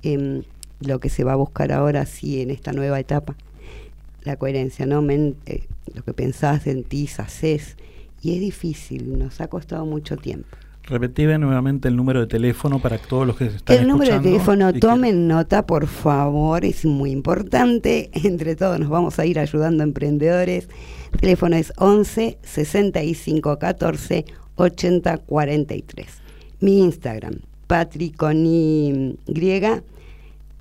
Em, lo que se va a buscar ahora, sí, en esta nueva etapa, la coherencia, ¿no? Men- eh, lo que pensás, sentís, haces. Y es difícil, nos ha costado mucho tiempo.
Repetime nuevamente el número de teléfono para todos los que están
El número de
escuchando
teléfono,
que-
tomen nota, por favor, es muy importante. Entre todos nos vamos a ir ayudando a emprendedores. El teléfono es 11 65 14 80 43. Mi Instagram, Patri con Y,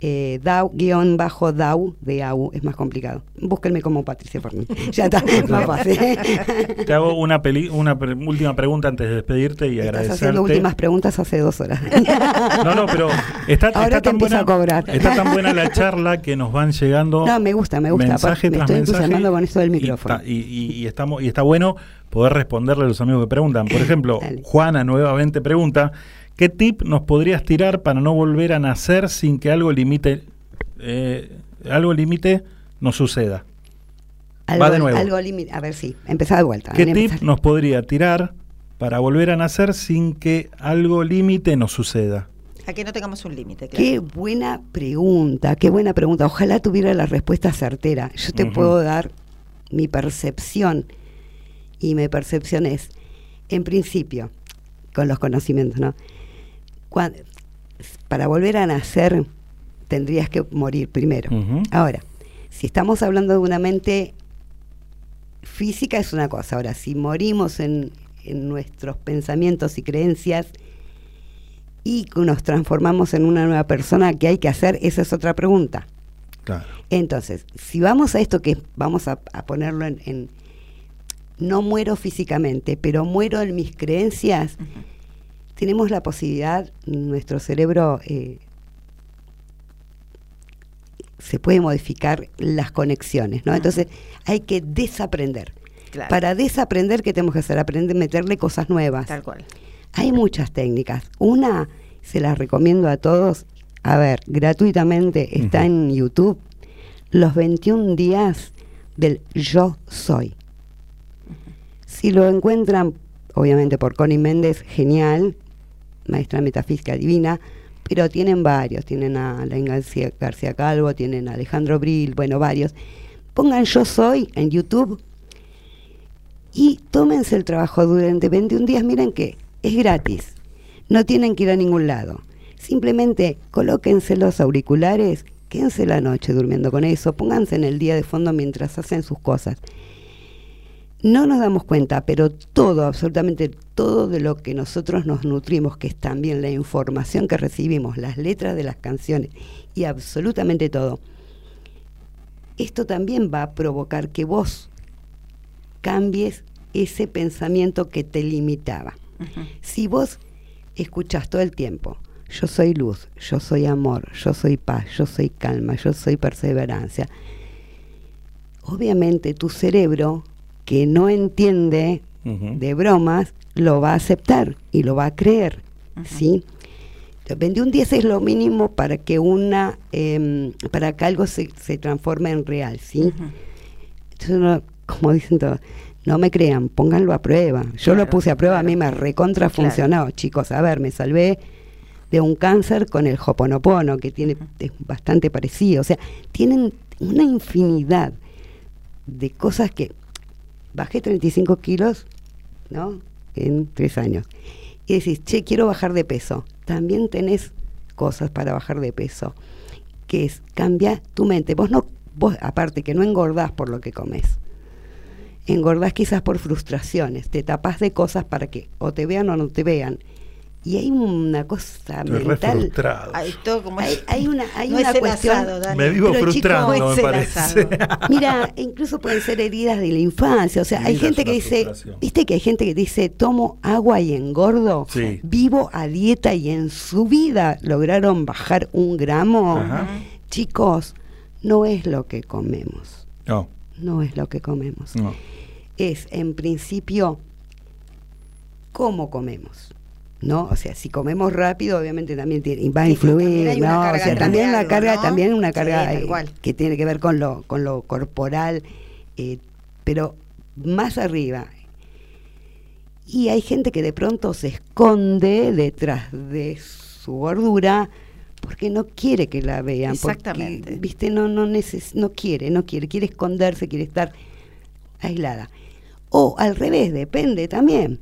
eh, Dau, guion bajo Dau, de AU, es más complicado. Búsquenme como Patricia Fernández. Ya está, más fácil.
Te hago una, peli- una pre- última pregunta antes de despedirte y
Estás
agradecerte.
haciendo últimas preguntas hace dos horas.
No, no, pero está,
Ahora
está
te
tan buena,
a cobrar.
está tan buena la charla que nos van llegando
No, me gusta, me gusta.
mensaje
me
tras
estoy
mensaje
con esto del micrófono.
Y, y- y estamos, y está bueno poder responderle a los amigos que preguntan. Por ejemplo, Juana nuevamente pregunta, ¿qué tip nos podrías tirar para no volver a nacer sin que algo limite, eh, algo limite nos suceda?
Algo,
Va de nuevo.
algo límite. A ver, sí, empezá de vuelta.
¿Qué tip nos podría tirar para volver a nacer sin que algo límite nos suceda?
A que no tengamos un límite, claro.
Qué buena pregunta, qué buena pregunta. Ojalá tuviera la respuesta certera. Yo te puedo dar mi percepción. Y mi percepción es, en principio, con los conocimientos, ¿no? Para volver a nacer, tendrías que morir primero. Ahora, si estamos hablando de una mente física es una cosa. Ahora, si morimos en, en nuestros pensamientos y creencias y que nos transformamos en una nueva persona, ¿qué hay que hacer? Esa es otra pregunta.
Claro.
Entonces, si vamos a esto que vamos a, a ponerlo en, en- no muero físicamente, pero muero en mis creencias, tenemos la posibilidad, nuestro cerebro eh, se puede modificar las conexiones, ¿no? Entonces hay que desaprender.
Claro.
Para desaprender, ¿qué tenemos que hacer? Aprender, meterle cosas nuevas.
Tal cual.
Hay muchas técnicas. Una, se las recomiendo a todos. A ver, gratuitamente está en YouTube los 21 días del yo soy. Si lo encuentran, obviamente por Connie Méndez, genial, maestra metafísica divina, pero tienen varios. Tienen a Alain García, García Calvo, tienen a Alejandro Bril, bueno, varios. Pongan yo soy en YouTube y tómense el trabajo durante 21 días. Miren que es gratis. No tienen que ir a ningún lado. Simplemente colóquense los auriculares, quédense la noche durmiendo con eso, pónganse en el día de fondo mientras hacen sus cosas. No nos damos cuenta, pero todo, absolutamente todo de lo que nosotros nos nutrimos, que es también la información que recibimos, las letras de las canciones y absolutamente todo, esto también va a provocar que vos cambies ese pensamiento que te limitaba. Si vos escuchás todo el tiempo. Yo soy luz, yo soy amor, yo soy paz, yo soy calma, yo soy perseverancia. Obviamente tu cerebro, que no entiende de bromas, lo va a aceptar y lo va a creer, ¿sí? 21 días es lo mínimo para que una em, para que algo se, se transforme en real, ¿sí? Entonces uno, como dicen todos, no me crean, pónganlo a prueba. Yo lo puse a prueba, a mí me recontra funcionó, chicos. A ver, me salvé de un cáncer con el Hoponopono, que tiene es bastante parecido. O sea, tienen una infinidad de cosas que bajé 35 kilos, ¿no? En tres años. Y decís, che, quiero bajar de peso. También tenés cosas para bajar de peso. Que es, cambia tu mente. Vos no, vos, aparte que no engordás por lo que comes. Engordás quizás por frustraciones. Te tapás de cosas para que o te vean o no te vean. Y hay una cosa
Estoy
mental.
frustrado.
Hay todo como
Hay, hay una, hay
No
una
es
cuestión.
asado.
Me vivo
Pero,
frustrando,
chicos,
me
es el
parece.
Mira, incluso pueden ser heridas de la infancia. O sea, hay gente que dice, viste que hay gente que dice, tomo agua y engordo,
Sí.
vivo a dieta y en su vida lograron bajar un gramo.
Ajá.
Chicos, no es lo que comemos.
No,
No es lo que comemos.
no.
Es, en principio, cómo comemos. ¿No? O sea, si comemos rápido, obviamente también tiene, va a
Sí,
influir. O sea, también la carga,
¿no?
también una
Sí,
carga eh,
cual.
que tiene que ver con lo, con lo corporal, eh, pero más arriba. Y hay gente que de pronto se esconde detrás de su gordura porque no quiere que la vean. porque,
Exactamente.
viste, no, no, neces no quiere, no quiere, quiere esconderse, quiere estar aislada. O al revés, depende también.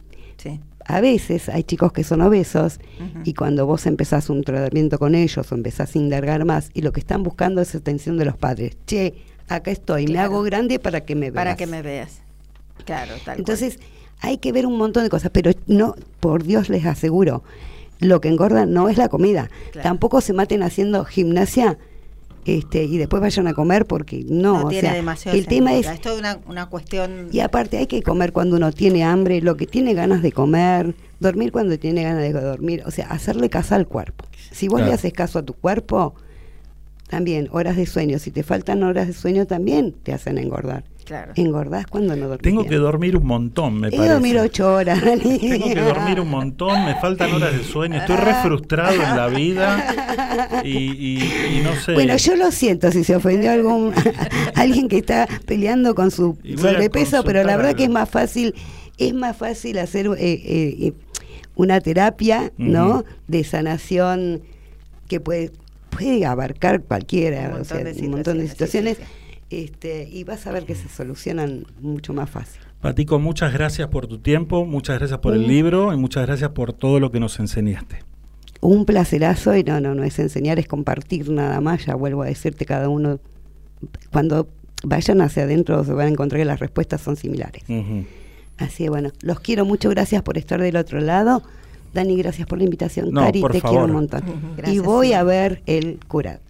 A veces hay chicos que son obesos y cuando vos empezás un tratamiento con ellos o empezás a indagar más y lo que están buscando es atención de los padres. Che, acá estoy, me hago grande para que me veas.
Para que me veas. Claro, tal cual.
Entonces, hay que ver un montón de cosas, pero no, por Dios les aseguro, lo que engorda no es la comida.
Claro.
Tampoco se maten haciendo gimnasia este, y después vayan a comer porque no,
no
o
tiene
sea,
demasiado
el tema es
Es toda una, una cuestión.
y aparte hay que comer cuando uno tiene hambre, lo que tiene ganas de comer, dormir cuando tiene ganas de dormir, o sea, hacerle caso al cuerpo. Si vos
Claro.
le haces caso a tu cuerpo, también horas de sueño, si te faltan horas de sueño también te hacen engordar.
Claro.
Engordás cuando no dormís.
Tengo
bien.
que dormir un montón, me
He
parece.
dormido ocho horas, Dani.
Tengo que dormir un montón, me faltan horas de sueño, estoy re frustrado en la vida y, y- y no sé.
Bueno, yo lo siento si se ofendió algún alguien que está peleando con su sobrepeso, pero la verdad
al-
que es más fácil, es más fácil hacer eh, eh, eh, una terapia, ¿no? De sanación que puede puede abarcar cualquiera,
Un
o
montón
sea,
de
un montón de
situaciones,
situaciones,
sí,
este, y vas a ver que se solucionan mucho más fácil.
Patico, muchas gracias por tu tiempo, muchas gracias por el
Mm.
libro y muchas gracias por todo lo que nos enseñaste.
Un placerazo y no, no, no es enseñar, es compartir nada más, ya vuelvo a decirte cada uno, cuando vayan hacia adentro se van a encontrar que las respuestas son similares. Así que bueno, los quiero mucho, gracias por estar del otro lado. Dani, gracias por la invitación.
No,
Cari,
por
te
favor.
quiero un montón. Y
gracias,
voy
sí.
a ver el cura,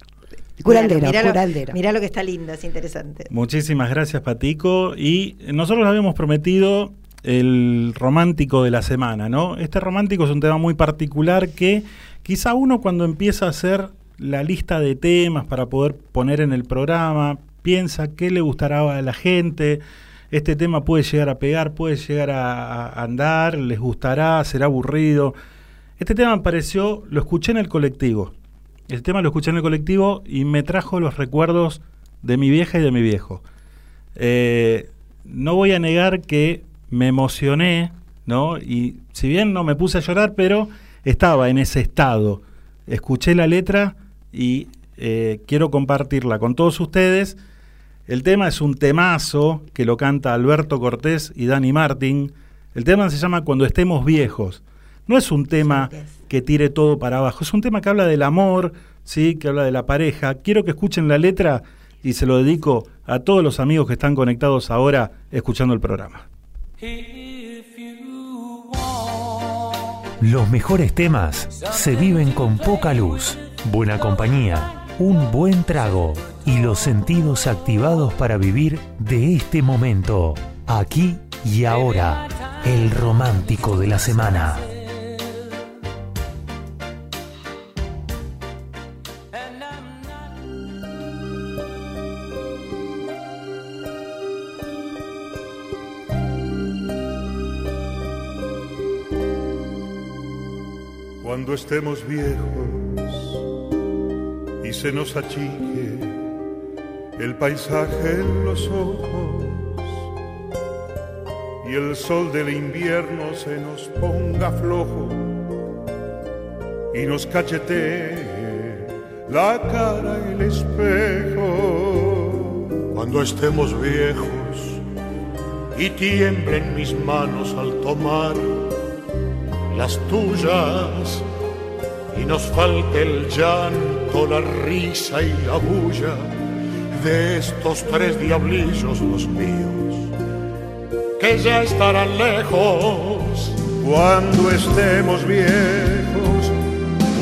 curandero,
Mirá lo-
curandero.
Mirá lo que está lindo, es interesante.
Muchísimas gracias, Patico. Y nosotros habíamos prometido el romántico de la semana, ¿no? Este romántico es un tema muy particular que quizá uno cuando empieza a hacer la lista de temas para poder poner en el programa, piensa qué le gustará a la gente, este tema puede llegar a pegar, puede llegar a, a andar, les gustará, será aburrido. Este tema me pareció, lo escuché en el colectivo. El tema lo escuché en el colectivo y me trajo los recuerdos de mi vieja y de mi viejo. Eh, no voy a negar que me emocioné, ¿no? Y si bien no me puse a llorar, pero estaba en ese estado. Escuché la letra y eh, quiero compartirla con todos ustedes. El tema es un temazo que lo canta Alberto Cortés y Dani Martín. El tema se llama Cuando estemos viejos. No es un tema que tire todo para abajo, es un tema que habla del amor, ¿sí? que habla de la pareja. Quiero que escuchen la letra y se lo dedico a todos los amigos que están conectados ahora escuchando el programa.
Los mejores temas se viven con poca luz, buena compañía, un buen trago y los sentidos activados para vivir de este momento, aquí y ahora, el romántico de la semana.
Estemos viejos y se nos achique el paisaje en los ojos y el sol del invierno se nos ponga flojo y nos cachetee la cara el espejo. Cuando estemos viejos y tiemblen mis manos al tomar las tuyas y nos falte el llanto, la risa y la bulla de estos tres diablillos los míos que ya estarán lejos cuando estemos viejos,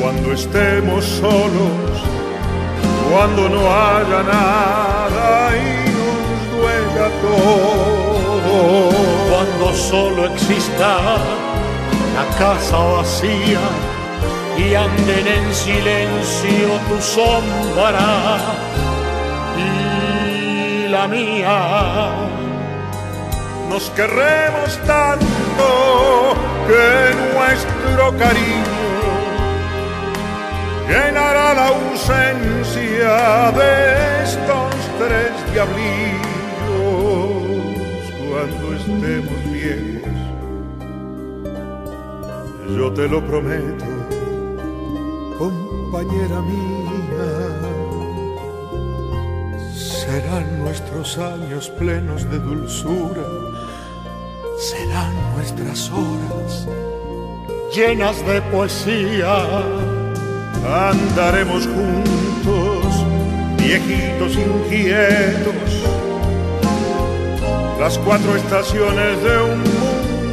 cuando estemos solos, cuando no haya nada y nos duela todo, cuando solo exista la casa vacía y anden en silencio tu sombra y la mía nos querremos tanto que nuestro cariño llenará la ausencia de estos tres diablillos cuando estemos viejos. Yo te lo prometo, compañera mía, serán nuestros años plenos de dulzura serán nuestras horas llenas de poesía. Andaremos juntos, viejitos inquietos, las cuatro estaciones de un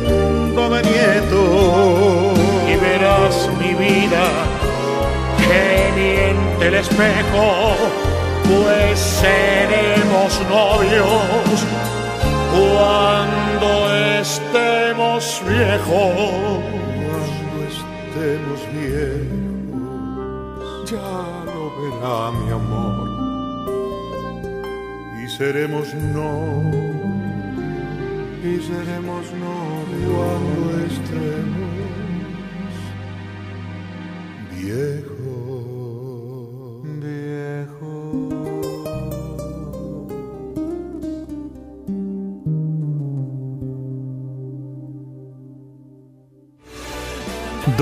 mundo de nietos. Y verás mi vida que miente el espejo, pues seremos novios cuando estemos viejos, cuando estemos viejos, ya lo verá mi amor. Y seremos no, y seremos no cuando estemos viejos,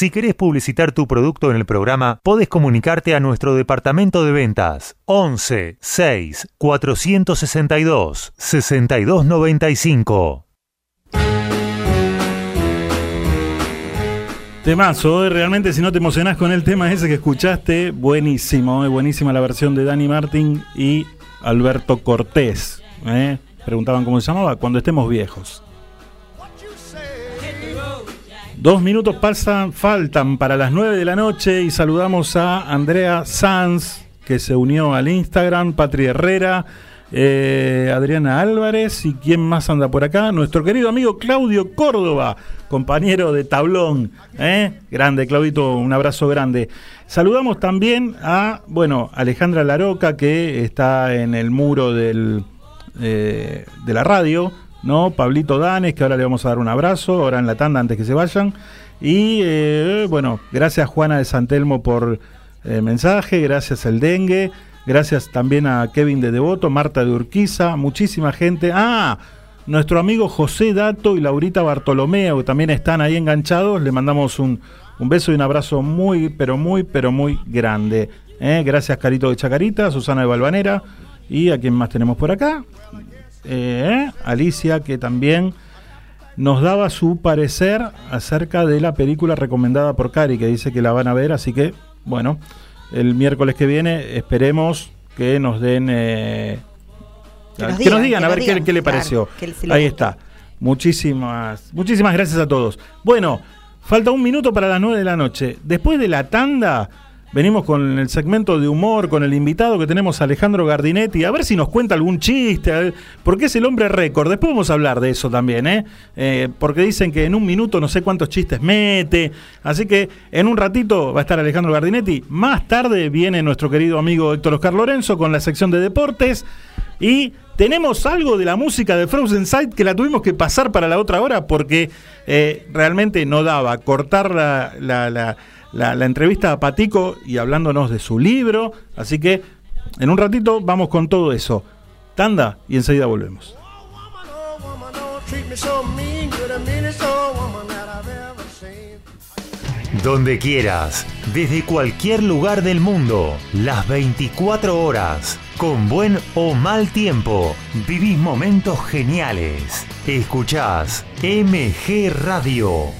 Si querés publicitar tu producto en el programa, podés comunicarte a nuestro departamento de ventas 11 6 462 6295.
Temazo, eh, realmente si no te emocionás con el tema ese que escuchaste, buenísimo, eh, buenísima la versión de Dani Martin y Alberto Cortés. eh. Preguntaban cómo se llamaba, cuando estemos viejos. Dos minutos pasan, faltan para las 9 de la noche y saludamos a Andrea Sanz, que se unió al Instagram, Patri Herrera, eh, Adriana Álvarez y quién más anda por acá, nuestro querido amigo Claudio Córdoba, compañero de tablón. ¿eh? Grande, Claudito, un abrazo grande. Saludamos también a, bueno, Alejandra Laroca, que está en el muro del, eh, de la radio, ¿no? Pablito Danes, que ahora le vamos a dar un abrazo, ahora en la tanda antes que se vayan. Y eh, bueno, gracias Juana de Santelmo por el mensaje, gracias El Dengue, gracias también a Kevin de Devoto, Marta de Urquiza, muchísima gente. Ah, nuestro amigo José Dato y Laurita Bartolomeo, que también están ahí enganchados, le mandamos un, un beso y un abrazo muy, pero muy, pero muy grande. ¿eh? Gracias Carito de Chacarita, Susana de Balvanera y a quien más tenemos por acá. Eh, Alicia, que también nos daba su parecer acerca de la película recomendada por Cari, que dice que la van a ver, así que, bueno, el miércoles que viene esperemos que nos den... eh,
Que nos
que
digan,
nos digan
que
a ver qué,
digan,
qué le pareció.
si
Ahí está. Muchísimas, muchísimas gracias a todos. Bueno, falta un minuto para las 9 de la noche. Después de la tanda, venimos con el segmento de humor, con el invitado que tenemos, Alejandro Gardinetti, a ver si nos cuenta algún chiste, porque es el hombre récord. Después vamos a hablar de eso también, ¿eh? Eh, porque dicen que en un minuto no sé cuántos chistes mete. Así que en un ratito va a estar Alejandro Gardinetti. Más tarde viene nuestro querido amigo Héctor Oscar Lorenzo con la sección de deportes. Y tenemos algo de la música de Frozen Sight que la tuvimos que pasar para la otra hora porque eh, realmente no daba cortar la- la- entrevista a Patico y hablándonos de su libro. Así que en un ratito vamos con todo eso. Tanda y enseguida volvemos.
Donde quieras, desde cualquier lugar del mundo, las 24 horas, con buen o mal tiempo, vivís momentos geniales. Escuchás MG Radio.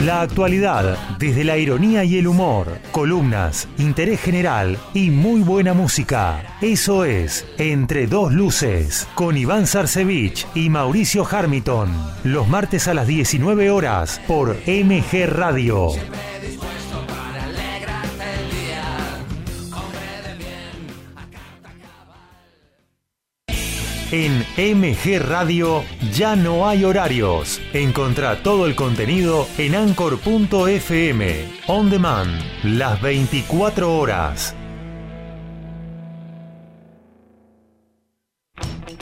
La actualidad, desde la ironía y el humor, columnas, interés general y muy buena música. Eso es Entre dos luces, con Iván Sarcevich y Mauricio Harmiton. Los martes a las 19 horas por MG Radio. En MG Radio ya no hay horarios. Encontrá todo el contenido en anchor.fm. On demand, las 24 horas.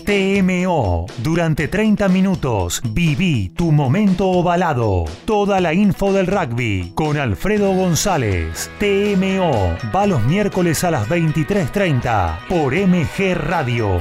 TMO. Durante 30 minutos viví tu momento ovalado. Toda la info del rugby con Alfredo González. TMO. Va los miércoles a las 23.30 por MG Radio.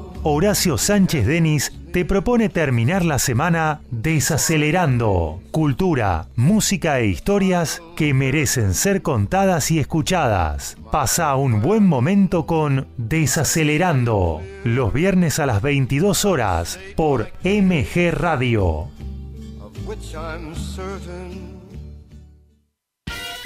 Horacio Sánchez Denis te propone terminar la semana desacelerando. Cultura, música e historias que merecen ser contadas y escuchadas. Pasa un buen momento con Desacelerando. Los viernes a las 22 horas por MG Radio.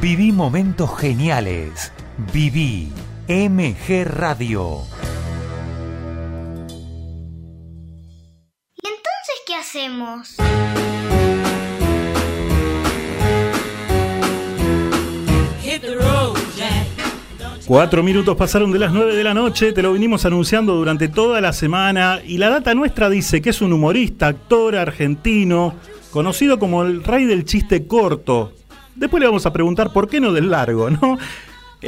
Viví momentos geniales. Viví MG Radio.
¿Y entonces qué hacemos?
Hit the road, Jack.
Cuatro minutos pasaron de las 9 de la noche, te lo vinimos anunciando durante toda la semana y la data nuestra dice que es un humorista, actor argentino, conocido como el rey del chiste corto. Después le vamos a preguntar por qué no del largo, ¿no?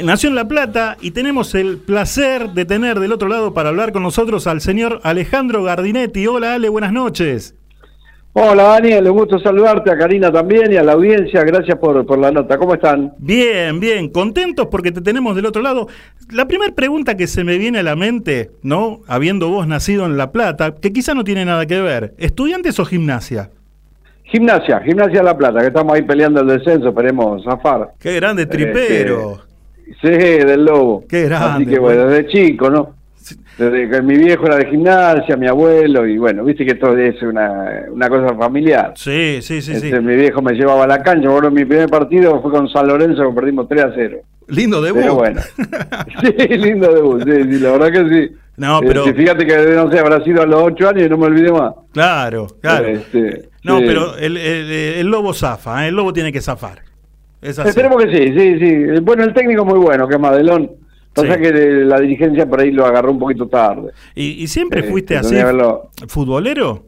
Nació en La Plata y tenemos el placer de tener del otro lado para hablar con nosotros al señor Alejandro Gardinetti. Hola Ale, buenas noches.
Hola Daniel, un gusto saludarte, a Karina también y a la audiencia, gracias por, por la nota. ¿Cómo están?
Bien, bien, contentos porque te tenemos del otro lado. La primera pregunta que se me viene a la mente, ¿no? Habiendo vos nacido en La Plata, que quizá no tiene nada que ver, ¿estudiantes o gimnasia?
Gimnasia, Gimnasia La Plata, que estamos ahí peleando el descenso, esperemos zafar.
Qué grande tripero.
Sí, del Lobo.
Qué grande,
Así que bueno, desde chico, ¿no? Desde que mi viejo era de gimnasia, mi abuelo, y bueno, viste que todo es una, una cosa familiar.
Sí, sí, sí, sí.
Este, Mi viejo me llevaba a la cancha, bueno, mi primer partido fue con San Lorenzo, que perdimos 3 a 0.
Lindo debut.
Pero bueno, sí, lindo debut, sí, sí, la verdad que sí.
No,
Eh,
pero-
sí, fíjate que, no sé, habrá sido a los 8 años y no me olvidé más.
Claro, claro.
Este,
No,
sí.
pero el, el- el lobo zafa, ¿eh? el lobo tiene que zafar. Es así.
Esperemos que sí, sí, sí. Bueno, el técnico es muy bueno, que es Madelón. Pasa
Sí.
que la dirigencia por ahí lo agarró un poquito tarde.
¿Y, y siempre
Eh,
fuiste así, futbolero?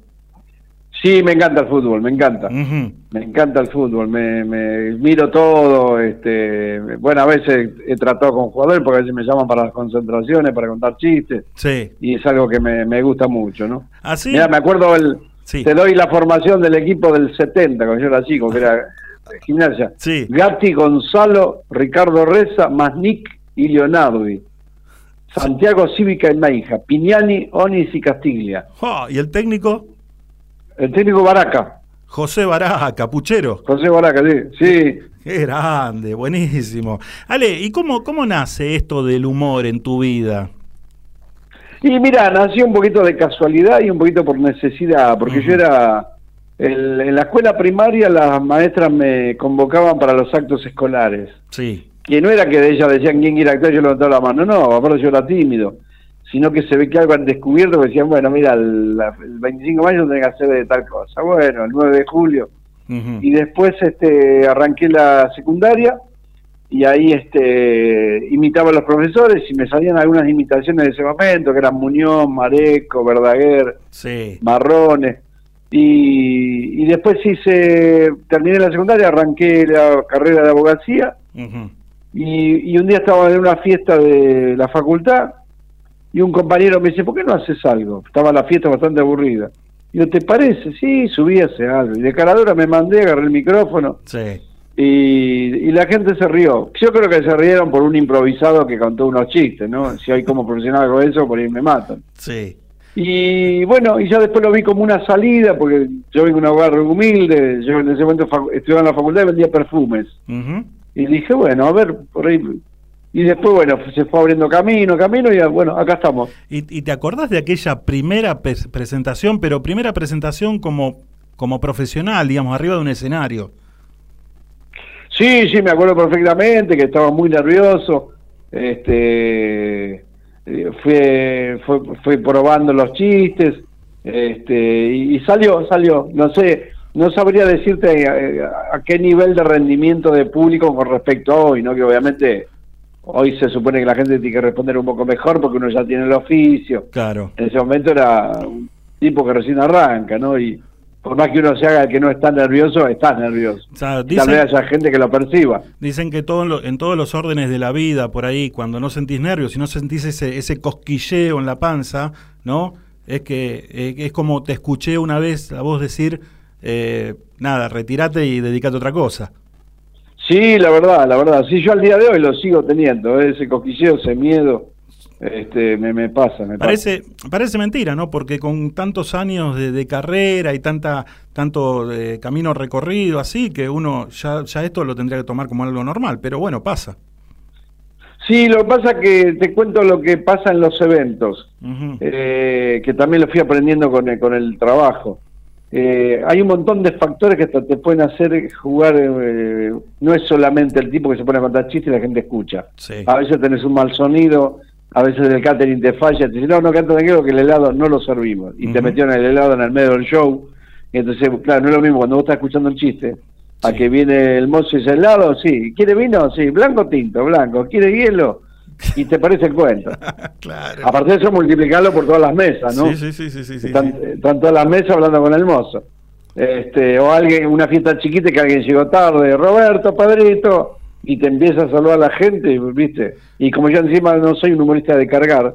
Sí, me encanta el fútbol, me encanta. Me encanta el fútbol, me, me miro todo. este Bueno, a veces he tratado con jugadores porque a veces me llaman para las concentraciones, para contar chistes.
Sí.
Y es algo que me, me gusta mucho, ¿no?
¿Así?
Mira, me acuerdo, el, te doy la formación del equipo del 70, cuando yo era chico, que era gimnasia.
Sí.
Gatti, Gonzalo, Ricardo Reza, Masnik y Leonardi. Santiago Cívica y Meija, Pignani, Onis y Castiglia.
¿Y el técnico?
El técnico Baraca.
José Baraja, capuchero.
José Baraca, sí. sí.
Qué grande, buenísimo. Ale, ¿y cómo, cómo nace esto del humor en tu vida?
Y mira, nació un poquito de casualidad y un poquito por necesidad, porque yo era. el- en la escuela primaria las maestras me convocaban para los actos escolares.
Sí.
Que no era que de ellas decían quién quiere actuar, yo levantaba la mano, no, aparte yo era tímido. Sino que se ve que algo han descubierto, que decían, bueno, mira, el, el 25 de mayo tenés que hacer de tal cosa. Bueno, el 9 de julio. Y después este arranqué la secundaria y ahí este imitaba a los profesores y me salían algunas imitaciones de ese momento, que eran Muñoz, Mareco, Verdaguer,
Sí.
Marrones. Y, y después hice, terminé la secundaria, arranqué la carrera de abogacía y un día estaba en una fiesta de la facultad y un compañero me dice, ¿por qué no haces algo? Estaba la fiesta bastante aburrida. Y yo, ¿te parece? Sí, subí a hacer algo. Y de caradura me mandé, agarré el micrófono
Sí.
Y, y la gente se rió. Yo creo que se rieron por un improvisado que contó unos chistes, ¿no? Si hay como profesional con eso, por ahí me matan.
Sí.
Y bueno, y ya después lo vi como una salida, porque yo vengo de un hogar humilde, yo en ese momento estudiaba en la facultad y vendía perfumes. Y dije, bueno, a ver, por ahí. Y después, bueno, se fue abriendo camino, camino, y bueno, acá estamos.
¿Y, y te acordás de aquella primera pres- presentación, pero primera presentación como, como profesional, digamos, arriba de un escenario?
Sí, sí, me acuerdo perfectamente que estaba muy nervioso. Este, eh, fue, fue, fue probando los chistes, este, y, y salió, salió. No sé, no sabría decirte eh, a, a qué nivel de rendimiento de público con respecto a hoy, ¿no? Que obviamente hoy se supone que la gente tiene que responder un poco mejor porque uno ya tiene el oficio.
Claro.
En ese momento era un tipo que recién arranca, ¿no? Y por más que uno se haga el que no está nervioso, estás nervioso.
O sea,
Y Tal vez haya gente que lo perciba.
Dicen que todo en, lo- en todos los órdenes de la vida, por ahí, cuando no sentís nervios, si no sentís ese, ese cosquilleo en la panza, ¿no? Es que eh, es como te escuché una vez a vos decir, eh, nada, retirate y dedicate a otra cosa.
Sí, la verdad, la verdad. Sí, yo al día de hoy lo sigo teniendo, ¿eh? ese cosquilleo, ese miedo, este, me, me pasa, me pasa.
Parece, parece mentira, ¿no? Porque con tantos años de, de carrera y tanta, tanto eh, camino recorrido así, que uno ya, ya esto lo tendría que tomar como algo normal, pero bueno, pasa.
Sí, lo que pasa que te cuento lo que pasa en los eventos, eh, que también lo fui aprendiendo con el, con el trabajo. Eh, hay un montón de factores que te pueden hacer jugar, eh, no es solamente el tipo que se pone a contar chistes y la gente escucha.
Sí.
A veces tenés un mal sonido, a veces el catering te falla, te dice, no, no canta tranquilo que el helado no lo servimos. Y te
Ujú.
metieron el helado en el medio del show. Y entonces, claro, no es lo mismo cuando vos estás escuchando un chiste, a que viene el mozo y dice, helado, sí, ¿quiere vino? Sí, blanco tinto, blanco, ¿quiere hielo? Y te parece el cuento.
claro.
Aparte de eso, multiplicarlo por todas las mesas, ¿no?
Sí, sí, sí, sí, sí, sí,
están,
sí.
están todas las mesas hablando con el mozo. Este, o alguien, una fiesta chiquita que alguien llegó tarde, Roberto, padrito, y te empieza a saludar a la gente, ¿viste? Y como yo encima no soy un humorista de cargar,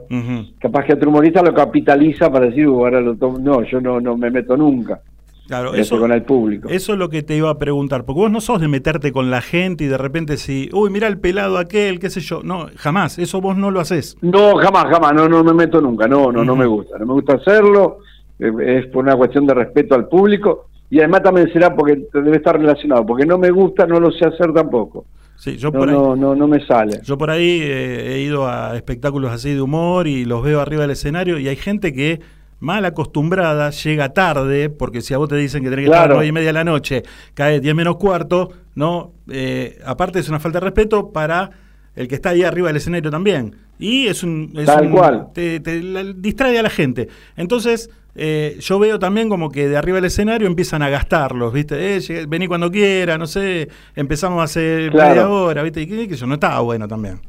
capaz que otro humorista lo capitaliza para decir, "Uh, ahora lo tomo". no, yo no, no me meto nunca.
Claro,
este,
eso,
con el público.
Eso es lo que te iba a preguntar, porque vos no sos de meterte con la gente y de repente si, uy, mira el pelado aquel, qué sé yo. No, jamás, eso vos no lo haces.
No, jamás, jamás, no, no me meto nunca, no, no, no me gusta, no me gusta hacerlo, eh, es por una cuestión de respeto al público y además también será porque debe estar relacionado, porque no me gusta, no lo sé hacer tampoco.
Sí, yo
no,
por ahí,
no, no, no me sale.
Yo por ahí eh, he ido a espectáculos así de humor y los veo arriba del escenario y hay gente que mal acostumbrada llega tarde, porque si a vos te dicen que tenés que estar a
Claro.
las nueve y media de la noche, cae 10 menos cuarto, ¿no? Eh, aparte es una falta de respeto para el que está ahí arriba del escenario también. Y es un... es
Tal
un-
cual.
Te, te la- distrae a la gente. Entonces, eh, yo veo también como que de arriba del escenario empiezan a gastarlos, ¿viste? Eh, llegué- vení cuando quiera, no sé, empezamos hace
Claro.
media hora, ¿viste? Y que, que eso no estaba bueno también.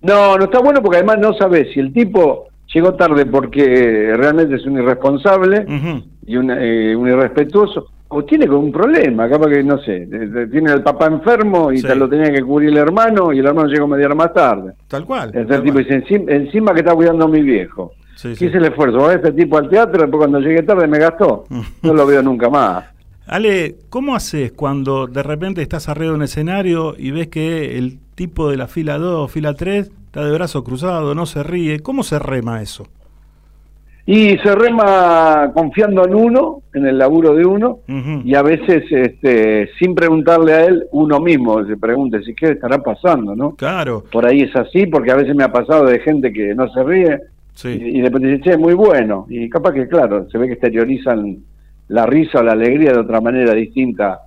No, no está bueno porque además no sabes si el tipo llegó tarde porque realmente es un irresponsable y un, eh, un irrespetuoso o tiene como un problema, capaz que no sé, tiene al papá enfermo y
Sí.
te lo tenía que cubrir el hermano y el hermano llegó media hora más tarde.
Tal cual.
Entonces el tipo
cual.
dice, encima, encima que está cuidando a mi viejo.
Sí,
¿Qué
sí.
es el esfuerzo? Va este tipo al teatro, después cuando llegue tarde me gastó. No lo veo nunca más.
Ale, ¿cómo haces cuando de repente estás arriba de un escenario y ves que el tipo de la fila 2 o fila 3 está de brazo cruzado, no se ríe? ¿Cómo se rema eso?
Y se rema confiando en uno, en el laburo de uno, y a veces este, sin preguntarle a él, uno mismo se pregunta, si qué estará pasando, ¿no?
Claro.
Por ahí es así, porque a veces me ha pasado de gente que no se ríe y, y después dice, che, muy bueno. Y capaz que, claro, se ve que exteriorizan la risa o la alegría de otra manera distinta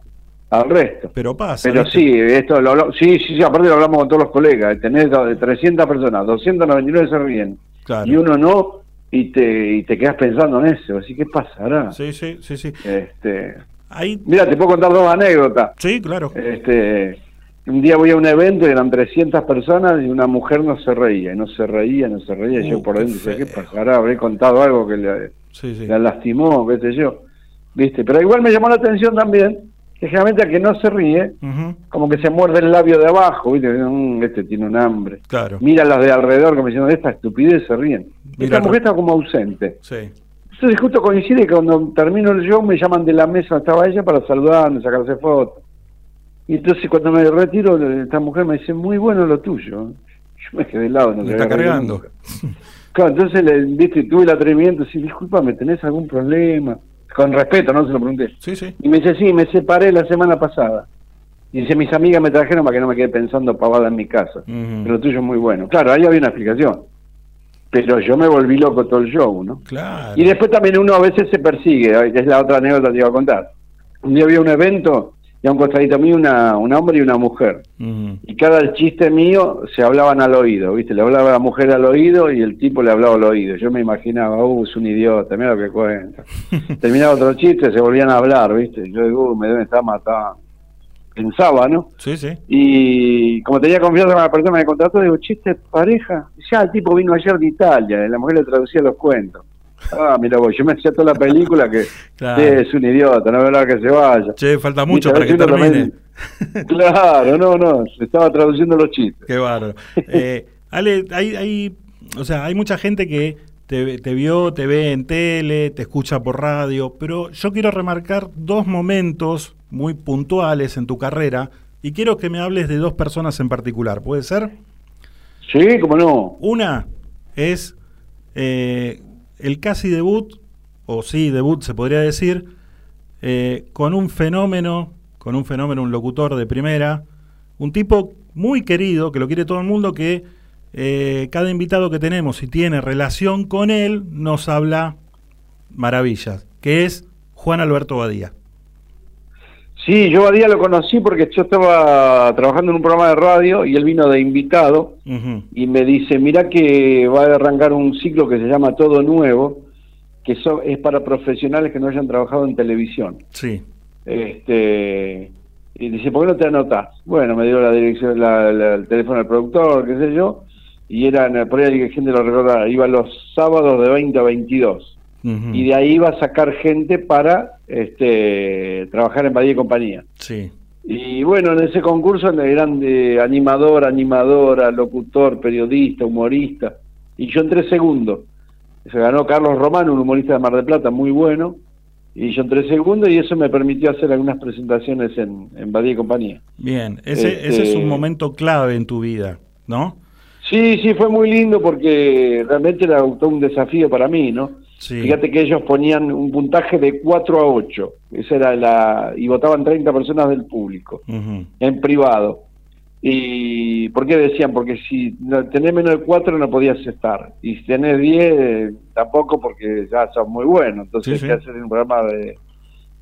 al resto.
Pero pasa.
Pero
¿viste?
sí, esto lo sí, sí, sí, aparte lo hablamos con todos los colegas. Tenés do- de 300 personas, 299 se ríen
Claro.
y uno no, y te, y te quedas pensando en eso. Así que pasará.
Sí, sí, sí, sí.
Este,
Ahí...
Mira, te puedo contar dos anécdotas.
Sí, claro.
Este, un día voy a un evento y eran 300 personas y una mujer no se reía, y no se reía, no se reía. y yo
Uh,
por dentro decía, ¿qué pasará? Habré contado algo que le,
Sí, sí.
la lastimó, qué sé yo. ¿Viste? Pero igual me llamó la atención también que generalmente a que no se ríe, como que se muerde el labio de abajo, ¿viste? Mm, este tiene un hambre.
Claro.
Mira a los de alrededor como diciendo, esta estupidez se ríen.
Mira,
Esta mujer está como ausente.
Sí.
Entonces justo coincide que cuando termino el show me llaman de la mesa donde estaba ella para saludarme, sacarse fotos. Y entonces cuando me retiro, esta mujer me dice, muy bueno lo tuyo. Yo me quedé de lado, no
Me está cargando.
Claro, entonces le, viste, tuve el atrevimiento de decir, disculpame, ¿tenés algún problema? Con respeto, no se lo pregunté.
Sí, sí.
Y me dice, sí, me separé la semana pasada. Y dice, mis amigas me trajeron para que no me quede pensando pavada en mi casa. Pero lo tuyo es muy bueno. Claro, ahí había una explicación. Pero yo me volví loco todo el show, ¿no?
Claro.
Y después también uno a veces se persigue, que es la otra anécdota que te iba a contar. Un día había un evento y a un costadito mío una, un hombre y una mujer. Y cada chiste mío se hablaban al oído, ¿viste? Le hablaba la mujer al oído y el tipo le hablaba al oído. Yo me imaginaba, uh, es un idiota, mira lo que cuenta. Terminaba otro chiste, se volvían a hablar, ¿viste? Yo digo, uh, me deben estar matando. Pensaba, ¿no?
Sí, sí.
Y como tenía confianza con la persona que me contrató, digo, chiste pareja. Ya el tipo vino ayer de Italia, la mujer le traducía los cuentos. Ah, mira vos, yo me hacía toda la película que
Claro.
"Sí, es un idiota, no es verdad que se vaya.
Che, falta mucho para que termine.
también- claro, no, no, estaba traduciendo los chistes.
Qué bárbaro. Eh, Ale, hay, hay, o sea, hay mucha gente que te, te vio, te ve en tele, te escucha por radio, pero yo quiero remarcar dos momentos muy puntuales en tu carrera y quiero que me hables de dos personas en particular. ¿Puede ser?
Sí, cómo no.
Una es eh, el casi debut, o sí, debut se podría decir, eh, con un fenómeno, con un fenómeno, un locutor de primera, un tipo muy querido, que lo quiere todo el mundo, que eh, cada invitado que tenemos, si tiene relación con él, nos habla maravillas, que es Juan Alberto Badía.
Sí, yo a día lo conocí porque yo estaba trabajando en un programa de radio y él vino de invitado y me dice, mira que va a arrancar un ciclo que se llama Todo Nuevo, que so- es para profesionales que no hayan trabajado en televisión.
Sí.
Este, y dice, ¿por qué no te anotás? Bueno, me dio la dirección, la- la- el teléfono del productor, qué sé yo, y eran, por ahí gente lo recordará, iba los sábados de 20 a 22. Y de ahí iba a sacar gente para este, trabajar en Badía y Compañía.
Sí.
Y bueno, en ese concurso eran de animador, animadora, locutor, periodista, humorista. Y yo entré segundo. Se ganó Carlos Romano, un humorista de Mar del Plata muy bueno. y yo entré segundo y eso me permitió hacer algunas presentaciones en, en Badía y Compañía.
Bien, ese, ese es
Este-
un momento clave en tu vida, ¿no?
Sí, sí, fue muy lindo porque realmente era un desafío para mí, ¿no?
Sí.
Fíjate que ellos ponían un puntaje de 4 a 8, esa era la y votaban 30 personas del público en privado. ¿Y por qué decían? Porque si tenés menos de 4 no podías estar. Y si tenés 10 eh, tampoco porque ya sos muy bueno. Entonces
Sí, sí.
hacer un programa de...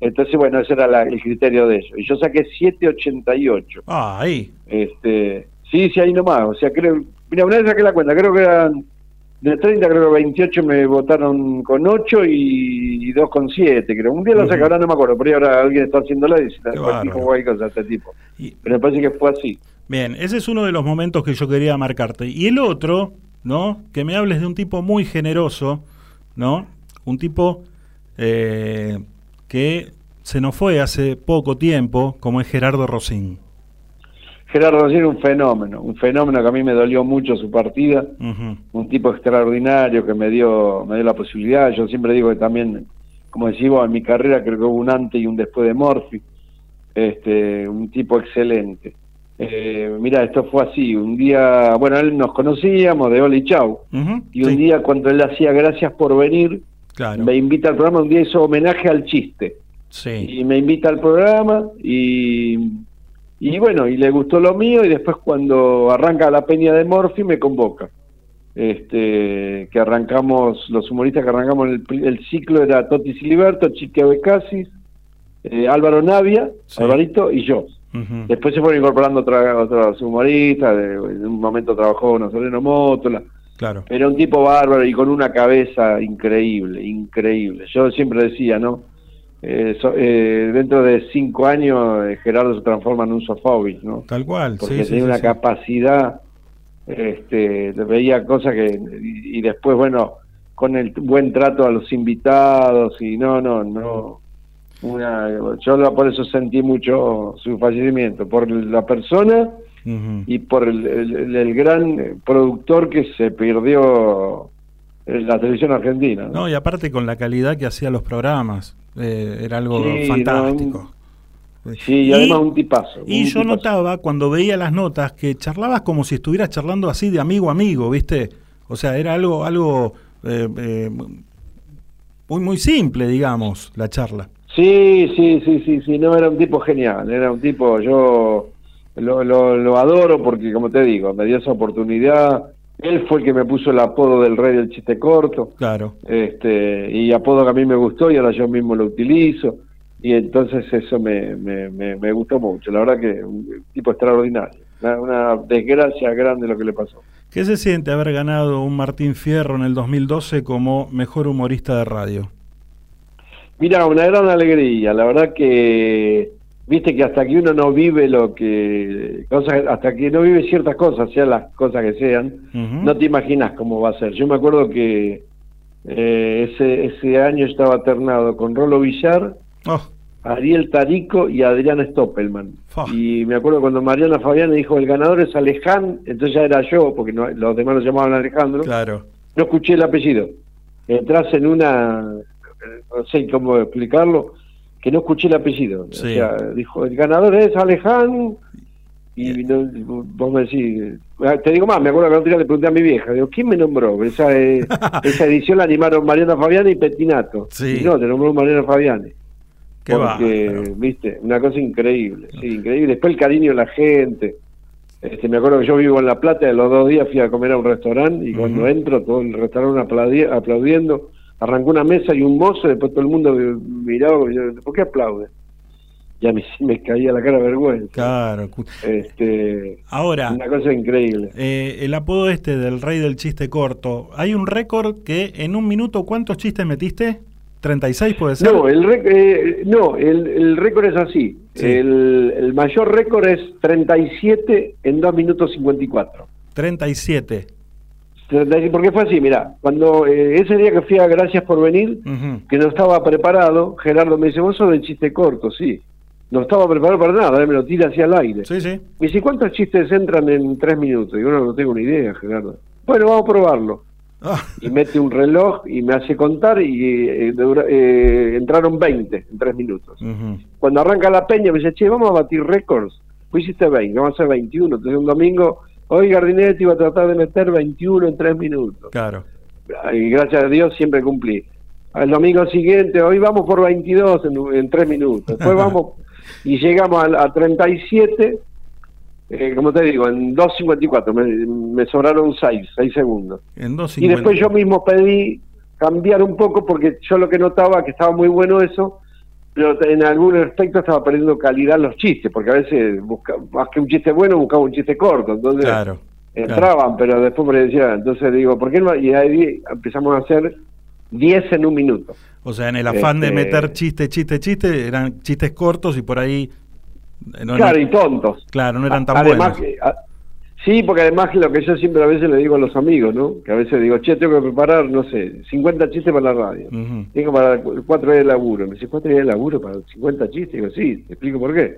Entonces, bueno, ese era la- el criterio de ellos. Y yo saqué 7.88.
Ah, ahí.
Este, sí, sí, ahí nomás. O sea, creo... Mira, una vez saqué la cuenta. Creo que eran... De 30, creo que 28 me votaron con 8 y, y 2 con 7, creo. Un día lo ahora no me acuerdo. Por ahí ahora alguien está haciéndola y dice,
Qué
dijo cosa este tipo. Pero me parece que fue así.
Bien, ese es uno de los momentos que yo quería marcarte. Y el otro, ¿no? Que me hables de un tipo muy generoso, ¿no? Un tipo eh, que se nos fue hace poco tiempo, como es Gerardo Rosín.
Gerardo Rossi era un fenómeno, un fenómeno que a mí me dolió mucho su partida, un tipo extraordinario que me dio, me dio la posibilidad. Yo siempre digo que también, como decís vos, en mi carrera creo que hubo un antes y un después de Morphy, este, un tipo excelente. Eh, mira, esto fue así, un día, bueno, él nos conocíamos de Oli Chau,
Ujú,
y un
sí,
día cuando él hacía gracias por venir,
claro.
me invita al programa, un día hizo homenaje al chiste.
Sí.
y me invita al programa y, y bueno, y le gustó lo mío y después cuando arranca la peña de Morphy me convoca. Este, que arrancamos, los humoristas que arrancamos el, el ciclo era Toti Siliberto, Chique Becasis, eh, Álvaro Navia, Alvarito y yo. Después se fueron incorporando otra- otros humoristas, de- en un momento trabajó Nazareno Mótola,
Claro.
era un tipo bárbaro y con una cabeza increíble, increíble. Yo siempre decía, ¿no? Eh, so- eh, dentro de cinco años eh, Gerardo se transforma en un sofóbico, ¿no?
Tal cual.
Porque
sí,
tenía
sí,
una
sí.
capacidad, este, veía cosas que, y, y después, bueno, con el buen trato a los invitados y no, no, no. Una, yo lo- por eso sentí mucho su fallecimiento, por la persona y por el, el- el gran productor que se perdió en la televisión argentina. ¿no?
No, y aparte con la calidad que hacía los programas, eh, era algo
Sí,
fantástico.
Sí, y, además un tipazo.
Y yo
tipazo.
notaba cuando veía las notas que charlabas como si estuvieras charlando así de amigo a amigo, ¿viste? O sea, era algo, algo eh, eh, muy, muy simple, digamos, la charla.
Sí, sí, sí, sí, sí, no, era un tipo genial, era un tipo, yo lo, lo, lo adoro porque, como te digo, me dio esa oportunidad, él fue el que me puso el apodo del rey del chiste corto,
Claro.
este y apodo que a mí me gustó y ahora yo mismo lo utilizo, y entonces eso me, me, me, me gustó mucho, la verdad que un tipo extraordinario, una, una desgracia grande lo que le pasó.
¿Qué se siente haber ganado un Martín Fierro en el 2012 como mejor humorista de radio?
Mira, una gran alegría. La verdad que, viste que hasta que uno no vive lo que, cosas, hasta que no vive ciertas cosas, sean las cosas que sean, no te imaginas cómo va a ser. Yo me acuerdo que eh, ese, ese año estaba alternado con Rolo Villar,
Oh,
Ariel Tarico y Adrián Stoppelman. Y me acuerdo cuando Mariana Fabián dijo, el ganador es Alejandro, entonces ya era yo, porque no- los demás lo llamaban Alejandro
claro.
no escuché el apellido. Entras en una, no sé cómo explicarlo, que no escuché el apellido.
Sí.
O sea, dijo, el ganador es Alejandro, y no- vos me decís, ah, te digo más, me acuerdo que otro día le pregunté a mi vieja, digo, ¿quién me nombró? Esa, eh, esa edición la animaron Mariana Fabiani y Petinato.
Sí.
Y no, te nombró Mariana Fabiani.
Qué
Porque, viste, una cosa increíble, sí, increíble. Después el cariño de la gente. Este, me acuerdo que yo vivo en La Plata, y los dos días fui a comer a un restaurante y cuando entro, todo el restaurante aplaudi- aplaudiendo, arrancó una mesa y un mozo, después todo el mundo miraba, y ¿por qué aplaude? Y a mí sí me caía la cara de vergüenza.
Claro.
Este,
Ahora,
una cosa increíble.
eh, el apodo este del rey del chiste corto, hay un récord que en un minuto, ¿cuántos chistes metiste? ¿36 puede ser?
No, el, eh, no, el, el récord es así.
Sí.
El, el mayor récord es 37 en 2 minutos 54.
37.
37, Porque fue así, mira, cuando eh, ese día que fui a Gracias por venir, que no estaba preparado, Gerardo me dice, vos sos del chiste corto, sí. No estaba preparado para nada, él me lo tira hacia el aire.
Sí, sí.
Me dice, ¿cuántos chistes entran en tres minutos? Digo, no, no tengo ni idea, Gerardo. Bueno, vamos a probarlo. y mete un reloj y me hace contar y eh, dura- eh, entraron 20 en tres minutos. Cuando arranca la peña me dice, che, vamos a batir récords. Hiciste 20, vamos a hacer 21. Entonces un domingo, hoy Gardinetti iba a tratar de meter 21 en tres minutos.
Claro.
Y gracias a Dios siempre cumplí. Al domingo siguiente, hoy vamos por 22 en, en tres minutos. Después vamos y llegamos a, a 37, eh, como te digo, en 2.54. Me, me sobraron 6, 6 segundos.
En dos
Y después yo mismo pedí cambiar un poco porque yo lo que notaba que estaba muy bueno eso, pero en algún aspecto estaba perdiendo calidad los chistes, porque a veces busca, más que un chiste bueno buscaba un chiste corto, entonces
Claro.
entraban, pero después me decía, entonces digo, ¿por qué no? Y ahí empezamos a hacer 10 en un minuto.
O sea, en el afán de
Este-
meter chiste, chiste, chiste, eran chistes cortos y por ahí. eh, no-
claro, y tontos.
Claro, no eran tan
además,
buenos.
que- a- sí, porque además lo que yo siempre a veces le digo a los amigos, ¿no? Que a veces digo, che, tengo que preparar, no sé, 50 chistes para la radio.
Ujú.
Tengo para cu- cuatro días de laburo. Me dice, ¿cuatro días de laburo para 50 chistes? Digo, sí, te explico por qué.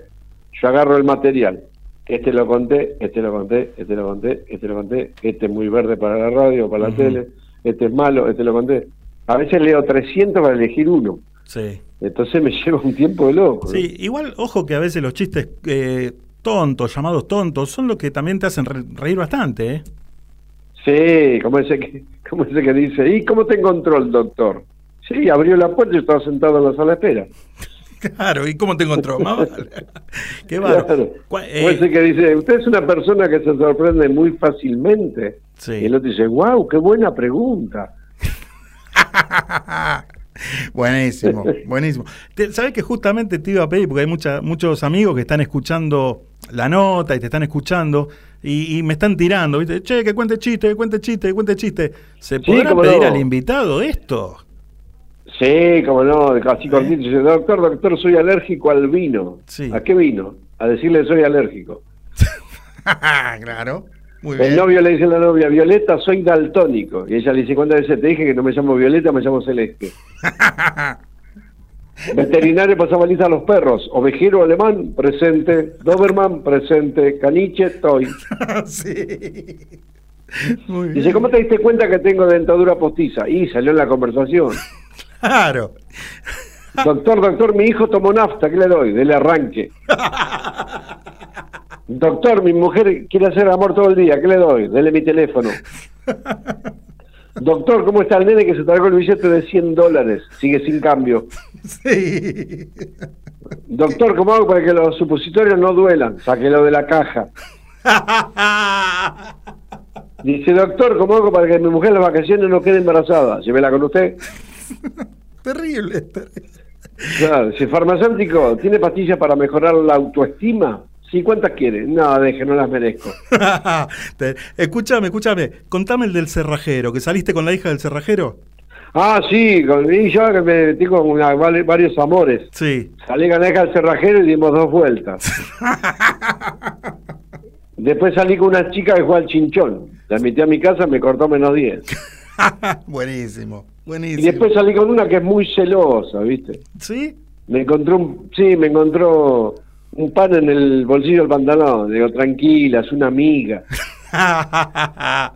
Yo agarro el material. Este lo conté, este lo conté, este lo conté, este lo conté, este es muy verde para la radio, para la tele, este es malo, este lo conté. A veces leo 300 para elegir uno.
Sí.
Entonces me lleva un tiempo de loco. ¿no?
Sí, igual, ojo que a veces los chistes eh, tontos, llamados tontos, son los que también te hacen re- reír bastante, ¿eh?
Sí, como ese que, como ese que dice, ¿y cómo te encontró el doctor? Sí, abrió la puerta y estaba sentado en la sala de espera.
Claro, ¿y cómo te encontró? Qué bárbaro.
Claro. O
eh,
ese que dice, usted es una persona que se sorprende muy fácilmente.
Sí.
Y el otro dice, wow, qué buena pregunta.
Buenísimo, buenísimo. ¿Sabes que justamente te iba a pedir, porque hay mucha, muchos amigos que están escuchando la nota y te están escuchando y, y me están tirando, ¿viste? Che, que cuente chiste, que cuente chiste, que cuente chiste. ¿Se podrá pedir
no.
al invitado esto?
Sí, como no, así cortito. Dice, doctor, doctor, soy alérgico al vino.
Sí.
¿A qué vino? A decirle soy alérgico.
claro. Muy
El novio le dice a la novia, Violeta, soy daltónico. Y ella le dice, ¿cuántas veces te dije que no me llamo Violeta, me llamo Celeste? Veterinario pasaba lista a los perros. Ovejero alemán, presente. Doberman, presente. Caniche, toy.
sí.
Dice, ¿cómo te diste cuenta que tengo dentadura postiza? Y salió en la conversación.
Claro.
Doctor, doctor, mi hijo tomó nafta, ¿qué le doy? Dele arranque. Doctor, mi mujer quiere hacer amor todo el día, ¿qué le doy? Dele mi teléfono. Doctor, ¿cómo está el nene que se tragó el billete de 100 dólares? Sigue sin cambio.
Sí.
Doctor, ¿cómo hago para que los supositorios no duelan? Sáquelo de la caja. Dice, doctor, ¿cómo hago para que mi mujer en las vacaciones no quede embarazada? Llévela con usted.
Terrible, terrible.
Claro, si farmacéutico tiene pastillas para mejorar la autoestima, sí, ¿cuántas quiere? No, deje, no las merezco.
Escúchame, escúchame. Contame el del cerrajero, que saliste con la hija del cerrajero.
Ah, sí, con, y yo que me una- vale- varios amores.
Sí.
Salí con la hija del cerrajero y dimos dos vueltas. Después salí con una chica que juega al chinchón. La metí a mi casa, me cortó menos 10.
buenísimo,
Y
buenísimo.
después salí con una que es muy celosa, ¿viste?
¿Sí?
Me encontró un, sí, me encontró un pan en el bolsillo del pantalón. Digo, tranquila, es una amiga.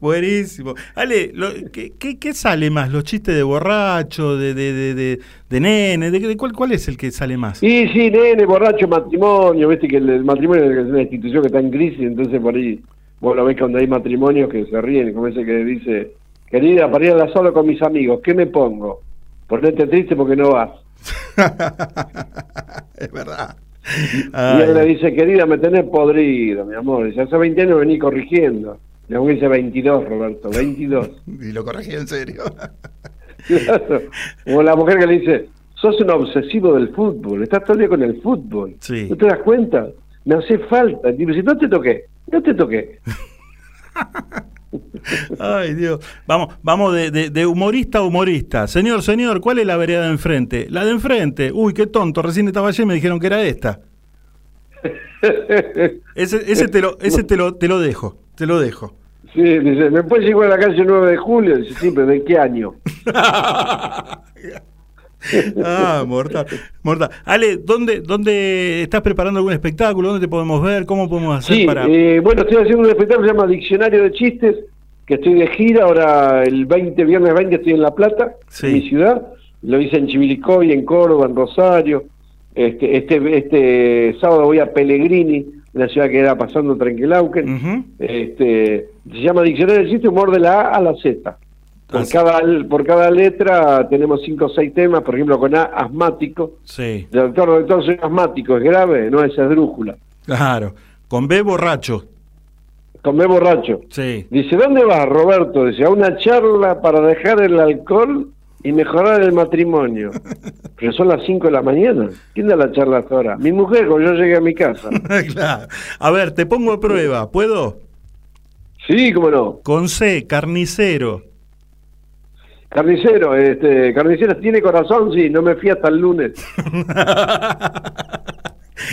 Buenísimo. Ale, lo- ¿qué, qué, qué sale más? ¿Los chistes de borracho, de, de, de, de, de nene? ¿De, de cuál, ¿Cuál es el que sale más?
Y sí, nene, borracho, matrimonio, viste que el, el matrimonio es una institución que está en crisis, entonces por ahí vos lo ves cuando hay matrimonios que se ríen, como ese que dice, querida, para ir a la sola con mis amigos, ¿qué me pongo? Ponete triste porque no vas.
es verdad.
Y él le dice, querida, me tenés podrido, mi amor. Dice, hace 20 años vení corrigiendo. Aún dice 22, Roberto, 22.
Y lo corregí en serio.
Claro. O la mujer que le dice, sos un obsesivo del fútbol, estás todo el día con el fútbol.
Sí.
¿No te das cuenta? Me hace falta. Y dice, no te toqué, no te toqué.
Ay, Dios. Vamos, vamos de, de- de humorista a humorista. Señor, señor, ¿cuál es la vereda de enfrente? La de enfrente. Uy, qué tonto. Recién estaba allí y me dijeron que era esta. Ese, ese, te, lo, ese te, lo, te lo dejo. Te lo dejo.
Sí, dice, ¿me puedes llevar a la calle 9 de julio? Dice, pero ¿de qué año?
Ah, mortal. Mortal. Ale, ¿dónde, ¿dónde estás preparando algún espectáculo? ¿Dónde te podemos ver? ¿Cómo podemos hacer
Sí,
para.?
eh, bueno, estoy haciendo un espectáculo que se llama Diccionario de Chistes, que estoy de gira, ahora el 20, viernes 20 estoy en La Plata,
Sí.
en mi ciudad, lo hice en Chivilcoy, en Córdoba, en Rosario, este, este, este sábado voy a Pellegrini, una ciudad que era pasando Tranquilauquen, este, se llama Diccionario del Chiste, humor de la A a la Z. Por cada, por cada letra tenemos cinco o seis temas, por ejemplo, con A, asmático.
Sí,
Doctor, doctor, soy asmático, es grave, no es esdrújula.
claro. Con B borracho.
Con B borracho.
Sí.
Dice, ¿dónde vas, Roberto? Dice, a una charla para dejar el alcohol y mejorar el matrimonio. Pero son las 5 de la mañana. ¿Quién da la charla hasta ahora? Mi mujer, cuando yo llegué a mi casa.
claro. A ver, te pongo a prueba, ¿puedo?
Sí, cómo no.
Con C, carnicero.
Carnicero, este, carnicero, ¿tiene corazón? Sí, no me fui hasta el lunes.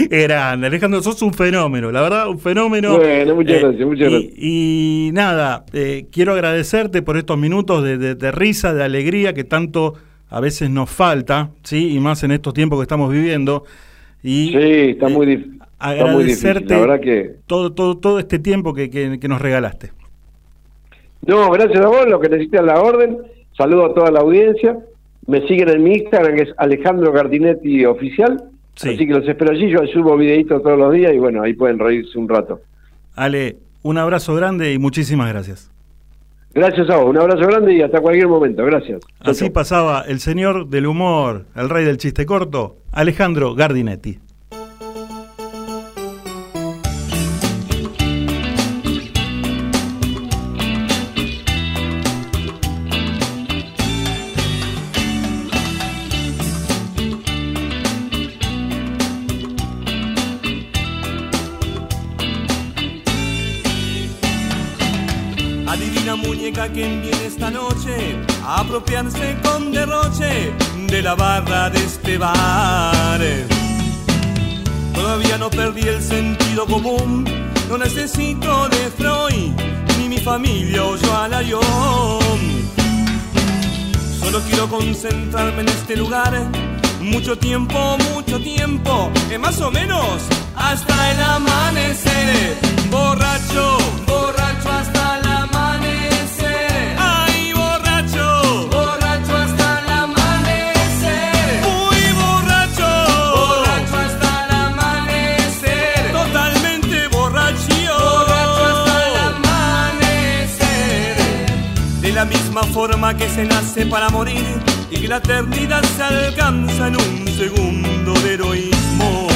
Grande, Alejandro, sos un fenómeno, la verdad, un fenómeno.
Bueno, muchas
Eh,
gracias, muchas gracias.
Y nada, eh, quiero agradecerte por estos minutos de, de- de risa, de alegría que tanto a veces nos falta, ¿sí? Y más en estos tiempos que estamos viviendo. Y,
Sí, está muy, dif- está muy difícil.
agradecerte
La verdad que...
todo, todo, todo este tiempo que, que- que nos regalaste.
No, gracias a vos, lo que necesitas la orden. Saludo a toda la audiencia. Me siguen en mi Instagram, que es Alejandro Gardinetti Oficial. Así que los espero allí. Yo subo videitos todos los días y bueno, ahí pueden reírse un rato.
Ale, un abrazo grande y muchísimas gracias.
Gracias a vos. Un abrazo grande y hasta cualquier momento. Gracias.
Así pasaba el señor del humor, el rey del chiste corto, Alejandro Gardinetti.
Quién viene esta noche a apropiarse con derroche de la barra de este bar. Todavía no perdí el sentido común, no necesito de Freud, ni mi familia oyó a Layón. Solo quiero concentrarme en este lugar, mucho tiempo, mucho tiempo, eh, más o menos hasta el amanecer. Borracho, borracho hasta el misma forma que se nace para morir y que la eternidad se alcanza en un segundo de heroísmo.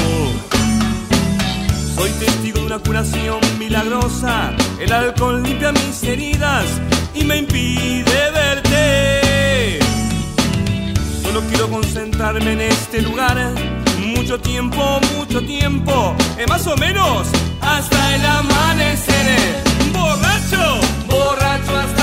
Soy testigo de una curación milagrosa. El alcohol limpia mis heridas y me impide verte. Solo quiero concentrarme en este lugar. Mucho tiempo, mucho tiempo. eh, más o menos hasta el amanecer. Borracho, borracho hasta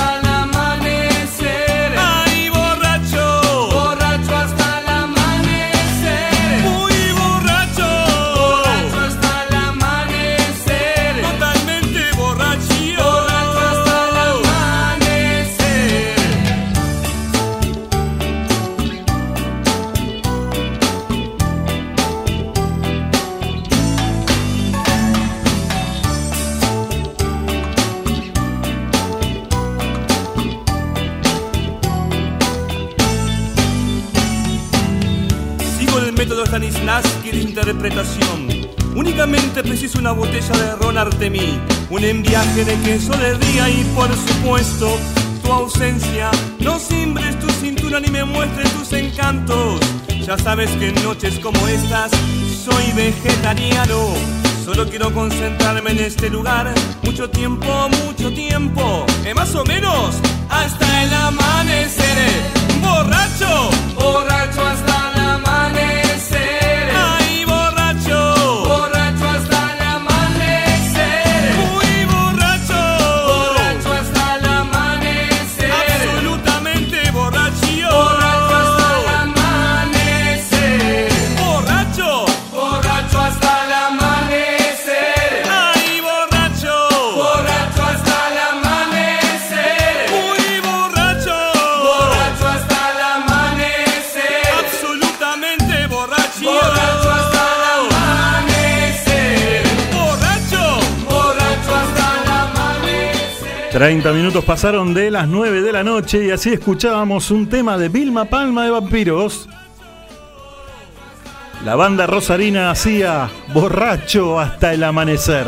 interpretación. Únicamente preciso una botella de ron Artemí, un enviaje de queso de día y por supuesto tu ausencia. No simbres tu cintura ni me muestres tus encantos. Ya sabes que en noches como estas soy vegetariano. Solo quiero concentrarme en este lugar. Mucho tiempo, mucho tiempo. eh, más o menos hasta el amanecer. Borracho, borracho hasta el amanecer.
30 minutos pasaron de las 9 de la noche y así escuchábamos un tema de Vilma Palma de Vampiros. La banda rosarina hacía borracho hasta el amanecer.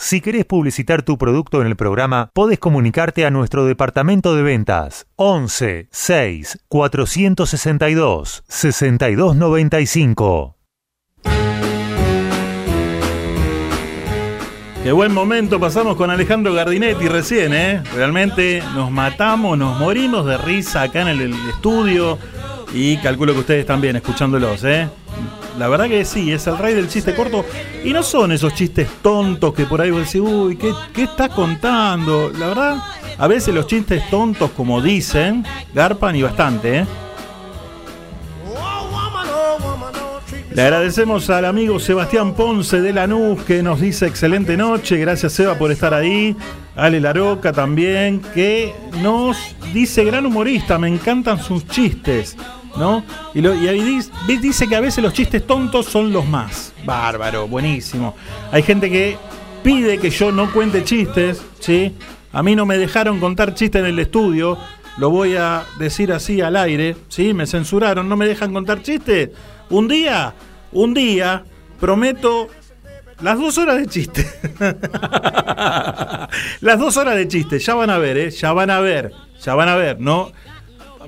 Si querés publicitar tu producto en el programa, podés comunicarte a nuestro departamento de ventas 11 6 462 6295.
Qué buen momento pasamos con Alejandro Gardinetti recién, ¿eh? Realmente nos matamos, nos morimos de risa acá en el, estudio y calculo que ustedes también escuchándolos, ¿eh? La verdad que sí, es el rey del chiste corto y no son esos chistes tontos que por ahí vos decís, uy, ¿qué, qué estás contando? La verdad, a veces los chistes tontos, como dicen, garpan y bastante, ¿eh? Le agradecemos al amigo Sebastián Ponce de Lanús que nos dice excelente noche. Gracias Seba por estar ahí. Ale Laroca también, que nos dice gran humorista, me encantan sus chistes. ¿No? Y, lo- y ahí dice que a veces los chistes tontos son los más. Bárbaro, buenísimo. Hay gente que pide que yo no cuente chistes, ¿sí? A mí no me dejaron contar chistes en el estudio, lo voy a decir así al aire, ¿sí? Me censuraron, no me dejan contar chistes. Un día, un día, prometo las dos horas de chiste. las dos horas de chiste, ya van a ver, ¿eh? Ya van a ver, ya van a ver, ¿no?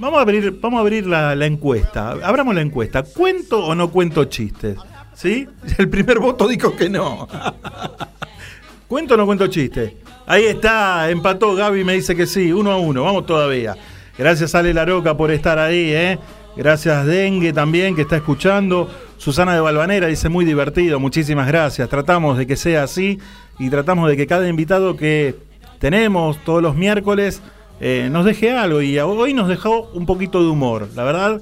Vamos a abrir, vamos a abrir la, encuesta. Abramos la encuesta. ¿Cuento o no cuento chistes? ¿Sí? El primer voto dijo que no. ¿Cuento o no cuento chistes? Ahí está, empató Gaby, me dice que sí, uno a uno, vamos todavía. Gracias Ale Laroca por estar ahí, ¿eh? Gracias Dengue también que está escuchando. Susana de Balvanera dice muy divertido, muchísimas gracias. Tratamos de que sea así y tratamos de que cada invitado que tenemos todos los miércoles eh, nos deje algo y hoy nos dejó un poquito de humor, la verdad,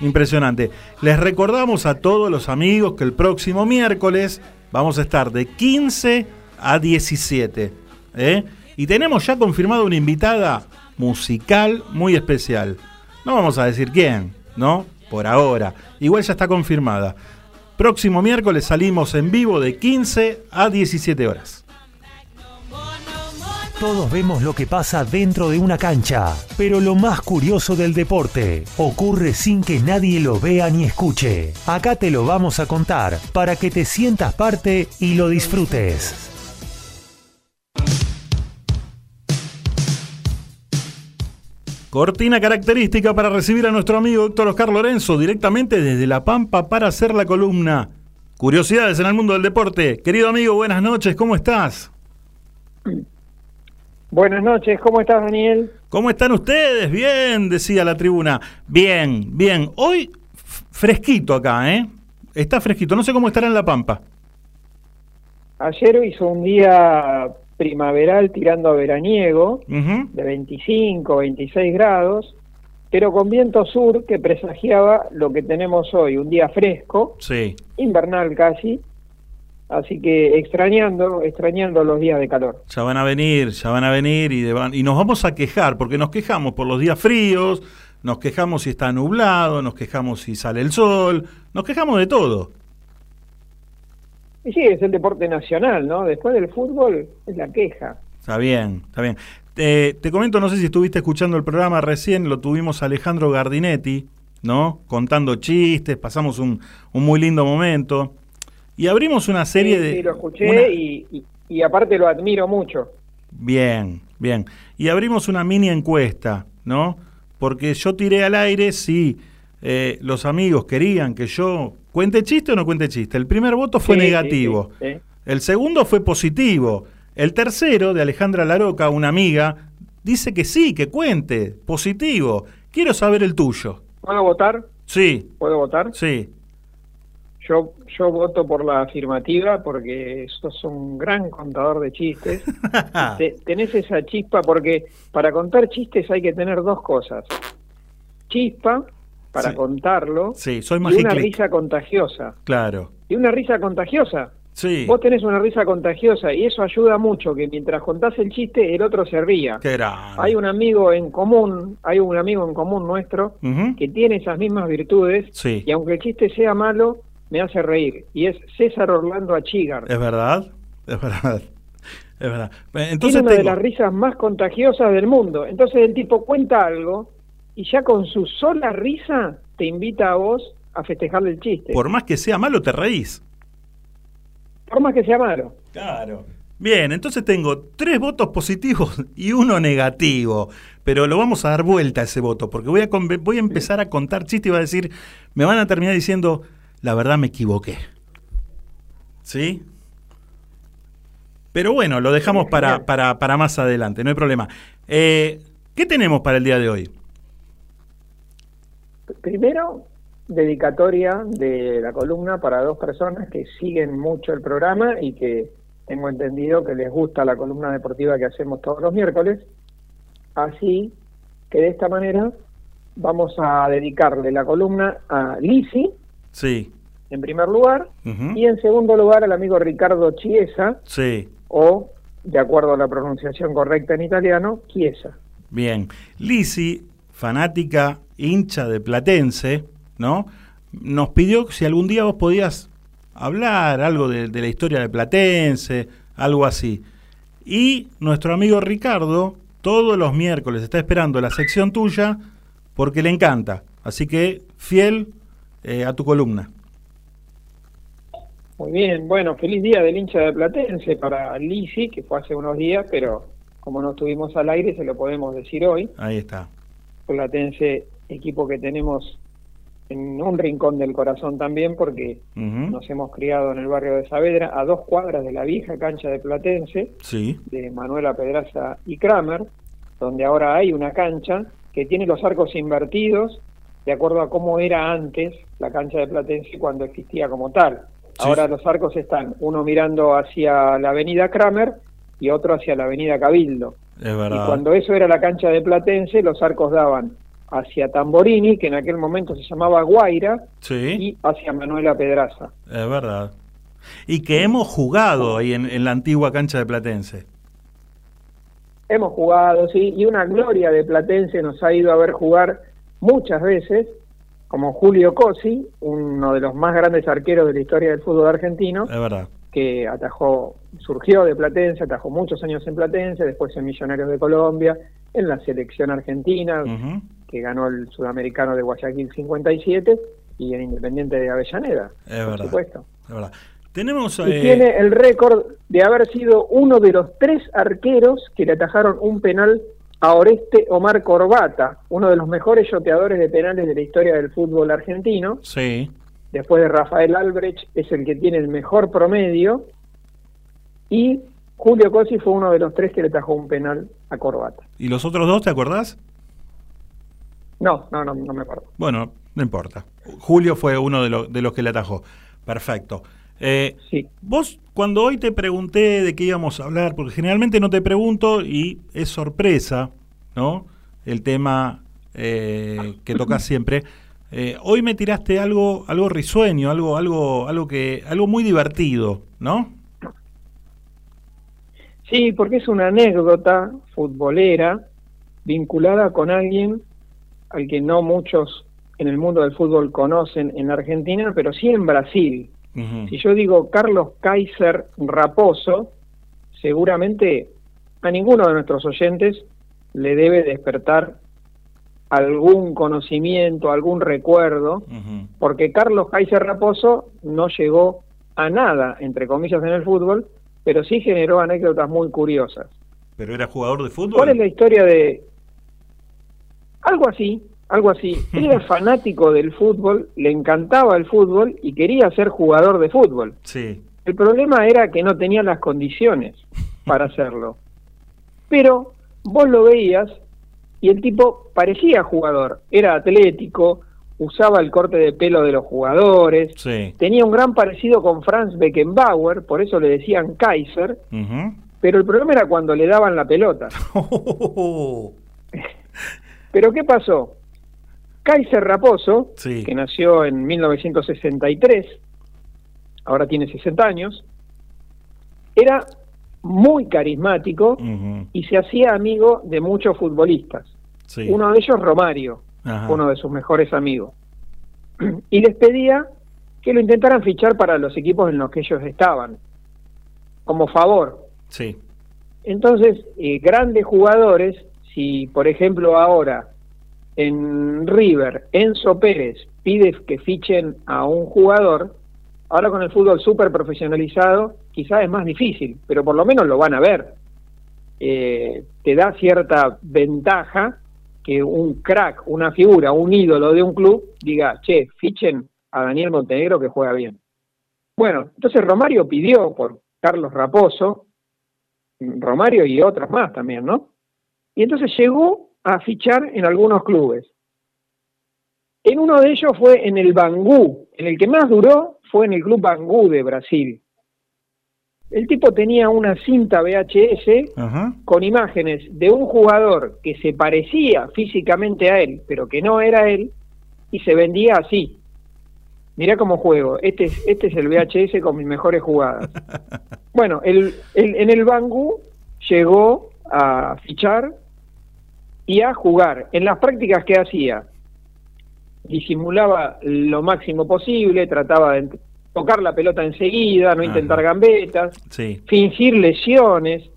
impresionante. Les recordamos a todos los amigos que el próximo miércoles vamos a estar de 15 a 17. ¿eh? Y tenemos ya confirmado una invitada musical muy especial. No vamos a decir quién, ¿no? Por ahora. Igual ya está confirmada. Próximo miércoles salimos en vivo de 15 a 17 horas.
Todos vemos lo que pasa dentro de una cancha, pero lo más curioso del deporte ocurre sin que nadie lo vea ni escuche. Acá te lo vamos a contar para que te sientas parte y lo disfrutes.
Cortina característica para recibir a nuestro amigo Héctor Oscar Lorenzo directamente desde La Pampa para hacer la columna. Curiosidades en el mundo del deporte. Querido amigo, buenas noches, ¿cómo estás?
Buenas noches, ¿cómo estás, Daniel?
¿Cómo están ustedes? Bien, decía la tribuna. Bien, bien. Hoy fresquito acá, ¿eh? Está fresquito. No sé cómo estará en La Pampa.
Ayer hizo un día primaveral tirando a veraniego, de 25, 26 grados, pero con viento sur que presagiaba lo que tenemos hoy, un día fresco,
Sí.
invernal casi, así que extrañando, extrañando los días de calor.
Ya van a venir, ya van a venir y, nos vamos a quejar, porque nos quejamos por los días fríos, nos quejamos si está nublado, nos quejamos si sale el sol, nos quejamos de todo.
Y sí, es el deporte nacional, ¿no? Después del fútbol es la queja.
Está bien, está bien. Te, te comento, no sé si estuviste escuchando el programa recién, lo tuvimos Alejandro Gardinetti, ¿no? Contando chistes, pasamos un, un muy lindo momento. Y abrimos una serie
Sí,
de...
sí, lo escuché
una-
y, y- y aparte lo admiro mucho.
Bien, bien. Y abrimos una mini encuesta, ¿no? Porque yo tiré al aire si eh, los amigos querían que yo cuente chiste o no cuente chiste. El primer voto fue
Sí,
negativo.
sí, sí.
El segundo fue positivo. El tercero, de Alejandra Laroca, una amiga, dice que sí, que cuente, positivo. Quiero saber el tuyo.
¿Puedo votar?
Sí,
¿Puedo votar?
sí.
Yo, yo voto por la afirmativa porque sos un gran contador de chistes. Te- tenés esa chispa porque para contar chistes hay que tener dos cosas. Chispa para
Sí.
contarlo
Sí, soy
y una risa contagiosa.
Claro.
Y una risa contagiosa.
Sí.
Vos tenés una risa contagiosa y eso ayuda mucho que mientras contás el chiste el otro se ría.
Qué.
Hay un amigo en común, hay un amigo en común nuestro que tiene esas mismas virtudes
Sí.
y aunque el chiste sea malo, me hace reír. Y es César Orlando Achigar.
Es verdad. Es verdad. Es verdad.
Tiene
Entonces
una de las risas más contagiosas del mundo. Entonces el tipo cuenta algo y ya con su sola risa te invita a vos a festejarle el chiste.
por más que sea malo, te reís.
Por más que sea malo.
Claro. Bien, entonces tengo tres votos positivos y uno negativo. Pero lo vamos a dar vuelta a ese voto, porque voy a, voy a empezar a contar chistes y va a decir, me van a terminar diciendo, la verdad me equivoqué. ¿Sí? Pero bueno, lo dejamos para, para, para más adelante, no hay problema. Eh, ¿Qué tenemos para el día de hoy?
Primero, dedicatoria de la columna para dos personas que siguen mucho el programa y que tengo entendido que les gusta la columna deportiva que hacemos todos los miércoles. Así que de esta manera vamos a dedicarle la columna a Lisi,
Sí.
en primer lugar, y en segundo lugar al amigo Ricardo Chiesa,
Sí.
o, de acuerdo a la pronunciación correcta en italiano, Chiesa.
Bien. Lisi, fanática, hincha de Platense, ¿no? Nos pidió si algún día vos podías hablar algo de, de la historia de Platense, algo así. Y nuestro amigo Ricardo, todos los miércoles está esperando la sección tuya porque le encanta. Así que fiel eh, a tu columna.
Muy bien, bueno, feliz día del hincha de Platense para Lisi, que fue hace unos días, pero como no estuvimos al aire, se lo podemos decir hoy.
Ahí está.
Platense, equipo que tenemos en un rincón del corazón también, porque nos hemos criado en el barrio de Saavedra, a dos cuadras de la vieja cancha de Platense,
Sí.
de Manuela Pedraza y Kramer, donde ahora hay una cancha que tiene los arcos invertidos, de acuerdo a cómo era antes la cancha de Platense cuando existía como tal. Ahora los arcos están uno mirando hacia la avenida Kramer y otro hacia la avenida Cabildo.
Es
Y
verdad.
cuando eso era la cancha de Platense, los arcos daban hacia Tamborini, que en aquel momento se llamaba Guaira,
Sí.
y hacia Manuela Pedraza.
Es verdad. Y que hemos jugado ahí en, en la antigua cancha de Platense.
Hemos jugado, sí, y una gloria de Platense nos ha ido a ver jugar muchas veces, como Julio Cosi, uno de los más grandes arqueros de la historia del fútbol argentino,
Es verdad.
que atajó, surgió de Platense, atajó muchos años en Platense, después en Millonarios de Colombia, en la selección argentina, que ganó el sudamericano de Guayaquil 57, y en Independiente de Avellaneda,
Es
por
verdad.
supuesto.
Es verdad. Tenemos.
Y
eh,
tiene el récord de haber sido uno de los tres arqueros que le atajaron un penal a Oreste Omar Corbata, uno de los mejores yoteadores de penales de la historia del fútbol argentino.
Sí.
Después de Rafael Albrecht, es el que tiene el mejor promedio. Y Julio Cosi fue uno de los tres que le atajó un penal a Corbata.
¿Y los otros dos, te acordás?
No, no, no, no me acuerdo.
Bueno, no importa. Julio fue uno de, lo- de los que le atajó. Perfecto. Eh, Vos, cuando hoy te pregunté de qué íbamos a hablar, porque generalmente no te pregunto y es sorpresa, ¿no? El tema eh, que tocas siempre. Eh, hoy me tiraste algo, algo risueño, algo, algo, algo que, algo muy divertido, ¿no?
Sí, porque es una anécdota futbolera vinculada con alguien al que no muchos en el mundo del fútbol conocen en Argentina, pero sí en Brasil. Si yo digo Carlos Kaiser Raposo, seguramente a ninguno de nuestros oyentes le debe despertar algún conocimiento, algún recuerdo, porque Carlos Kaiser Raposo no llegó a nada, entre comillas, en el fútbol, pero sí generó anécdotas muy curiosas.
Pero era jugador de fútbol.
¿Cuál es la historia de algo así? Algo así. Era fanático del fútbol, le encantaba el fútbol y quería ser jugador de fútbol.
Sí.
El problema era que no tenía las condiciones para hacerlo. Pero vos lo veías y el tipo parecía jugador, era atlético, usaba el corte de pelo de los jugadores,
Sí.
tenía un gran parecido con Franz Beckenbauer, por eso le decían Kaiser, pero el problema era cuando le daban la pelota. Pero ¿qué pasó? Kaiser Raposo,
Sí.
que nació en 1963, ahora tiene 60 años, era muy carismático y se hacía amigo de muchos futbolistas.
Sí.
Uno de ellos, Romario,
Ajá.
uno de sus mejores amigos. Y les pedía que lo intentaran fichar para los equipos en los que ellos estaban, como favor.
Sí.
Entonces, eh, grandes jugadores, si por ejemplo ahora en River Enzo Pérez pide que fichen a un jugador, ahora con el fútbol súper profesionalizado quizás es más difícil, pero por lo menos lo van a ver. Eh, te da cierta ventaja que un crack, una figura, un ídolo de un club diga, che, fichen a Daniel Montenegro que juega bien. Bueno, entonces Romario pidió por Carlos Raposo, Romario y otros más también, ¿no? Y entonces llegó a fichar en algunos clubes. En uno de ellos fue en el Bangú, en el que más duró fue en el Club Bangú de Brasil. El tipo tenía una cinta VHS
Ajá.
con imágenes de un jugador que se parecía físicamente a él, pero que no era él, y se vendía así. Mirá cómo juego, este es, este es el VHS con mis mejores jugadas. Bueno, el, el- en el Bangú llegó a fichar y a jugar. En las prácticas que hacía, disimulaba lo máximo posible, trataba de tocar la pelota enseguida, no
Ajá.
intentar gambetas,
Sí.
fingir lesiones.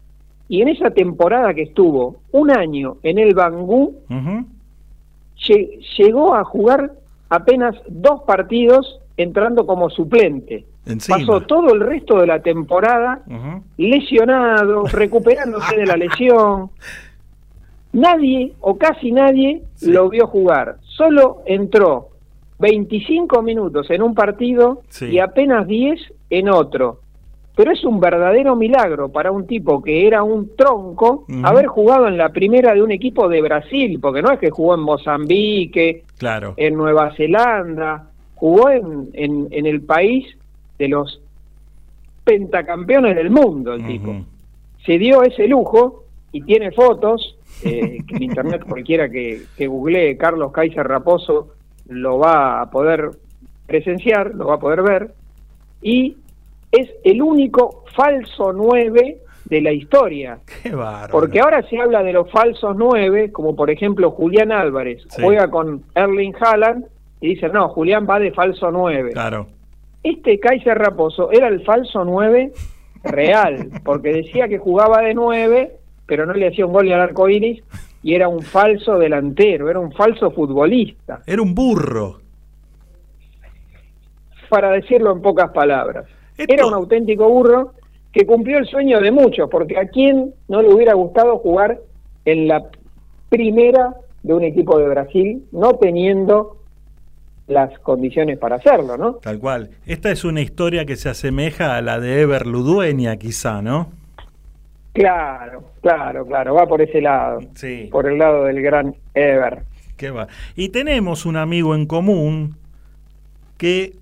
Y en esa temporada que estuvo un año en el Bangú, llegó a jugar apenas dos partidos entrando como suplente.
Encima.
Pasó todo el resto de la temporada lesionado, recuperándose de la lesión. Nadie o casi nadie lo vio jugar. Solo entró 25 minutos en un partido
Sí.
y apenas 10 en otro. Pero es un verdadero milagro para un tipo que era un tronco haber jugado en la primera de un equipo de Brasil, porque no es que jugó en Mozambique,
Claro.
en Nueva Zelanda, jugó en, en, en el país de los pentacampeones del mundo el tipo. Se dio ese lujo y tiene fotos, eh, que en internet cualquiera que, que googlee Carlos Kaiser Raposo lo va a poder presenciar, lo va a poder ver, y es el único falso 9 de la historia.
Qué.
Porque ahora se habla de los falsos nueve, como por ejemplo Julián Álvarez
Sí.
juega con Erling Haaland y dicen, no, Julián va de falso nueve.
Claro.
Este Kaiser Raposo era el falso nueve real, porque decía que jugaba de nueve, pero no le hacía un gol ni al arco iris, y era un falso delantero, era un falso futbolista,
Era un burro.
para decirlo en pocas palabras. Era un auténtico burro que cumplió el sueño de muchos, porque a quién no le hubiera gustado jugar en la primera de un equipo de Brasil, no teniendo las condiciones para hacerlo, ¿no?
Tal cual. Esta es una historia que se asemeja a la de Ever Ludueña, quizá, ¿no?
Claro, claro, claro, va por ese lado,
Sí.
por el lado del gran Ever.
Qué va. Y tenemos un amigo en común que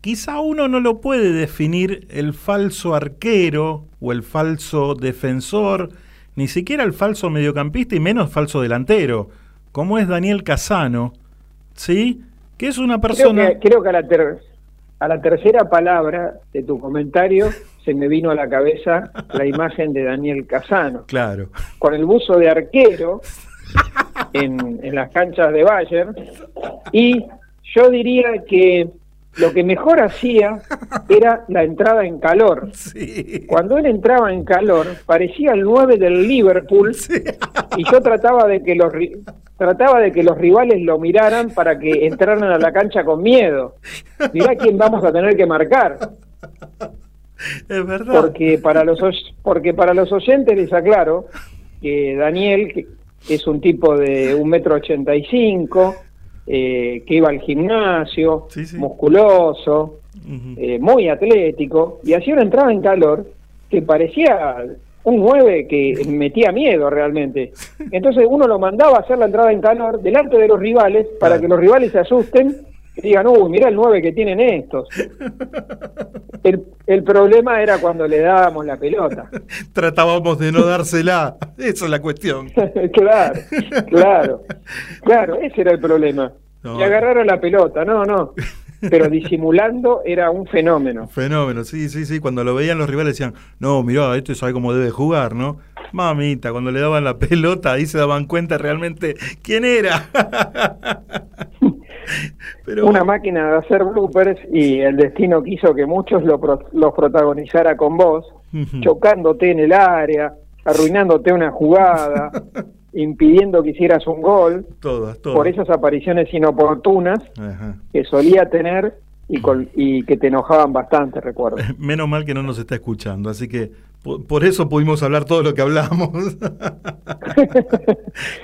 quizá uno no lo puede definir el falso arquero o el falso defensor, ni siquiera el falso mediocampista y menos falso delantero, como es Daniel Casano, ¿sí? Que es una
Creo
persona...
que, creo que a, la ter- a la tercera palabra de tu comentario se me vino a la cabeza la imagen de Daniel Casano.
Claro.
con el buzo de arquero en, en las canchas de Bayern y yo diría que lo que mejor hacía era la entrada en calor. Cuando él entraba en calor parecía el 9 del Liverpool y yo trataba de que los trataba de que los rivales lo miraran para que entraran a la cancha con miedo. Mirá quién vamos a tener que marcar.
Es verdad.
Porque para los porque para los oyentes les aclaro que Daniel que es un tipo de un metro ochenta y cinco, eh, que iba al gimnasio, musculoso, eh, muy atlético, y hacía una entrada en calor que parecía un 9 que metía miedo realmente. Entonces uno lo mandaba a hacer la entrada en calor delante de los rivales para que los rivales se asusten y digan, uy, mira el 9 que tienen estos. El, el problema era cuando le dábamos la pelota.
Tratábamos de no dársela. Esa es la cuestión.
claro, claro, claro, ese era el problema.
No.
Agarraron la pelota, no, no. Pero disimulando era un fenómeno.
Fenómeno, sí, sí, sí. Cuando lo veían los rivales decían, no, mirá, este sabe cómo debe jugar, ¿no? Mamita, cuando le daban la pelota, ahí se daban cuenta realmente quién era. Pero-
Una máquina de hacer bloopers y el destino quiso que muchos lo pro- los protagonizara con vos, chocándote en el área, arruinándote una jugada, impidiendo que hicieras un gol,
Todas, todas.
por esas apariciones inoportunas
Ajá.
que solía tener y, que te enojaban bastante, recuerdo.
Menos mal que no nos está escuchando, así que po- por, eso pudimos hablar todo lo que hablamos.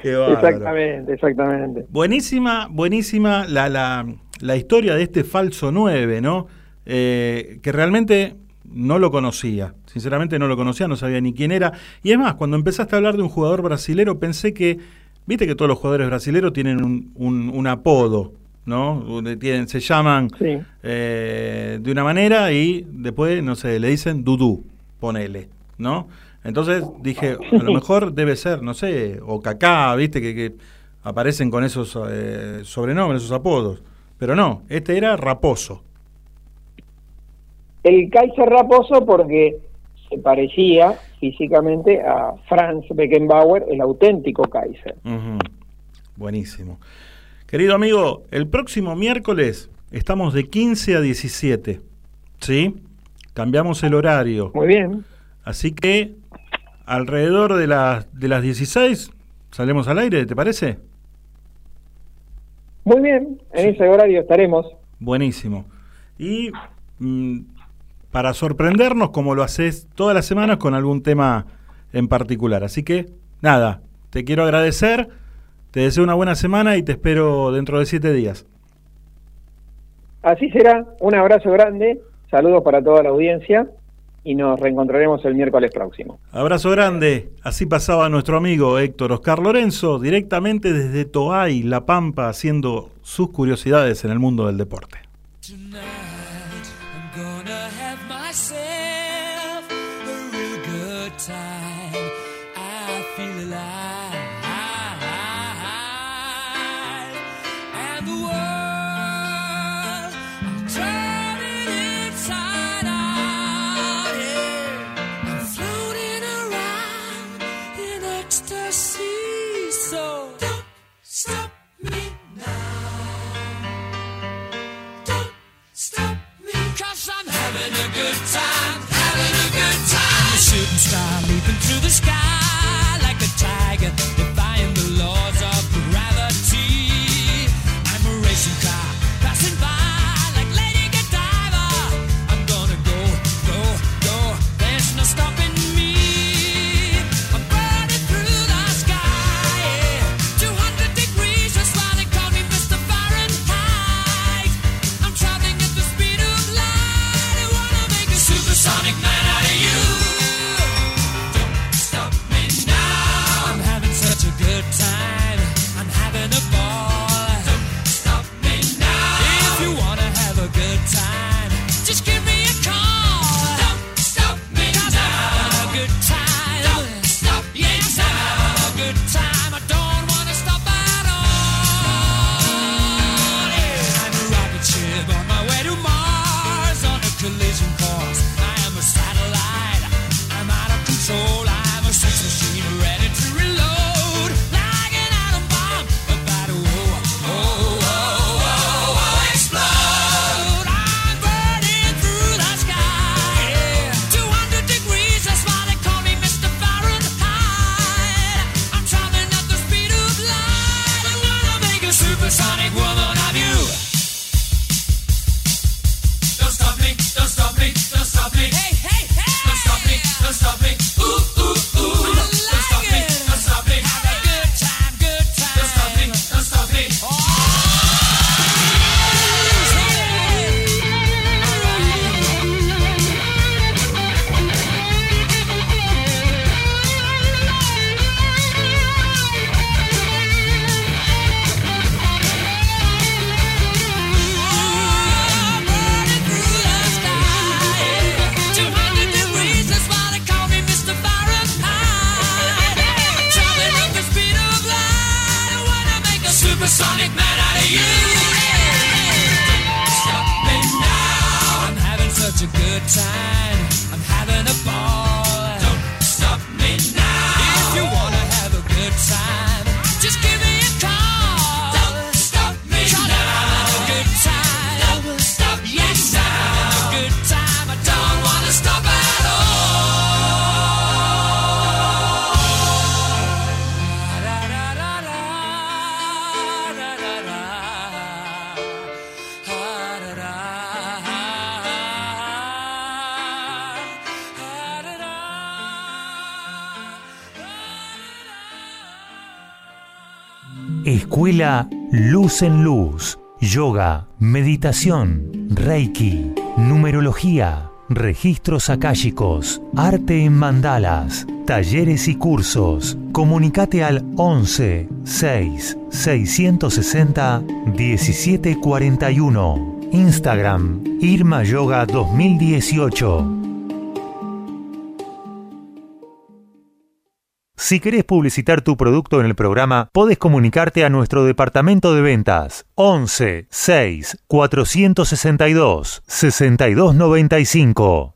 Qué
exactamente, exactamente.
Buenísima, buenísima la, la, la historia de este falso 9, ¿no? Eh, que realmente no lo conocía. Sinceramente no lo conocía, no sabía ni quién era. Y es más, cuando empezaste a hablar de un jugador brasilero, pensé que, viste que todos los jugadores brasileros tienen un, un- un apodo, ¿no? Tienen, se llaman
Sí.
eh, de una manera y después, no sé, le dicen Dudú, ponele, ¿no? Entonces dije, a lo mejor debe ser, no sé, o Kaká, viste, que, que aparecen con esos eh, sobrenombres, esos apodos. Pero no, este era Raposo.
El Kaiser Raposo porque se parecía físicamente a Franz Beckenbauer, el auténtico Kaiser.
Buenísimo. Querido amigo, el próximo miércoles estamos de 15 a 17. ¿Sí? Cambiamos el horario.
Muy bien.
Así que alrededor de las, de las 16 salemos al aire, ¿te parece?
Muy bien, en ese horario estaremos.
Buenísimo. Y mm, para sorprendernos, como lo haces todas las semanas, con algún tema en particular. Así que, nada, te quiero agradecer, te deseo una buena semana y te espero dentro de siete días.
Así será, un abrazo grande, saludos para toda la audiencia y nos reencontraremos el miércoles próximo.
Abrazo grande. Así pasaba nuestro amigo Héctor Oscar Lorenzo, directamente desde Toay, La Pampa, haciendo sus curiosidades en el mundo del deporte.
Star leaping through the sky
En Luz. Yoga, meditación, Reiki, numerología, registros akáshicos, arte en mandalas, talleres y cursos. Comunicate al 11 6 660 1741. Instagram Irma Yoga 2018. Si querés publicitar tu producto en el programa, podés comunicarte a nuestro departamento de ventas 11 6 462 6295.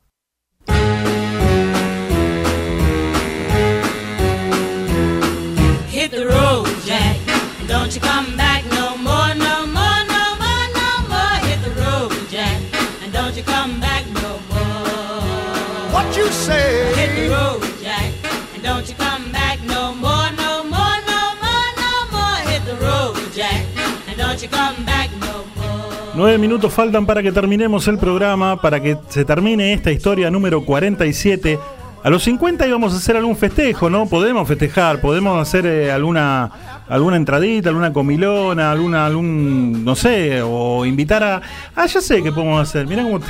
Nueve minutos faltan para que terminemos el programa, para que se termine esta historia número 47. A los 50 íbamos a hacer algún festejo, ¿no? Podemos festejar, podemos hacer eh, alguna alguna entradita, alguna comilona, alguna algún no sé, o invitar a Ah, ya sé qué podemos hacer. Mirá cómo te-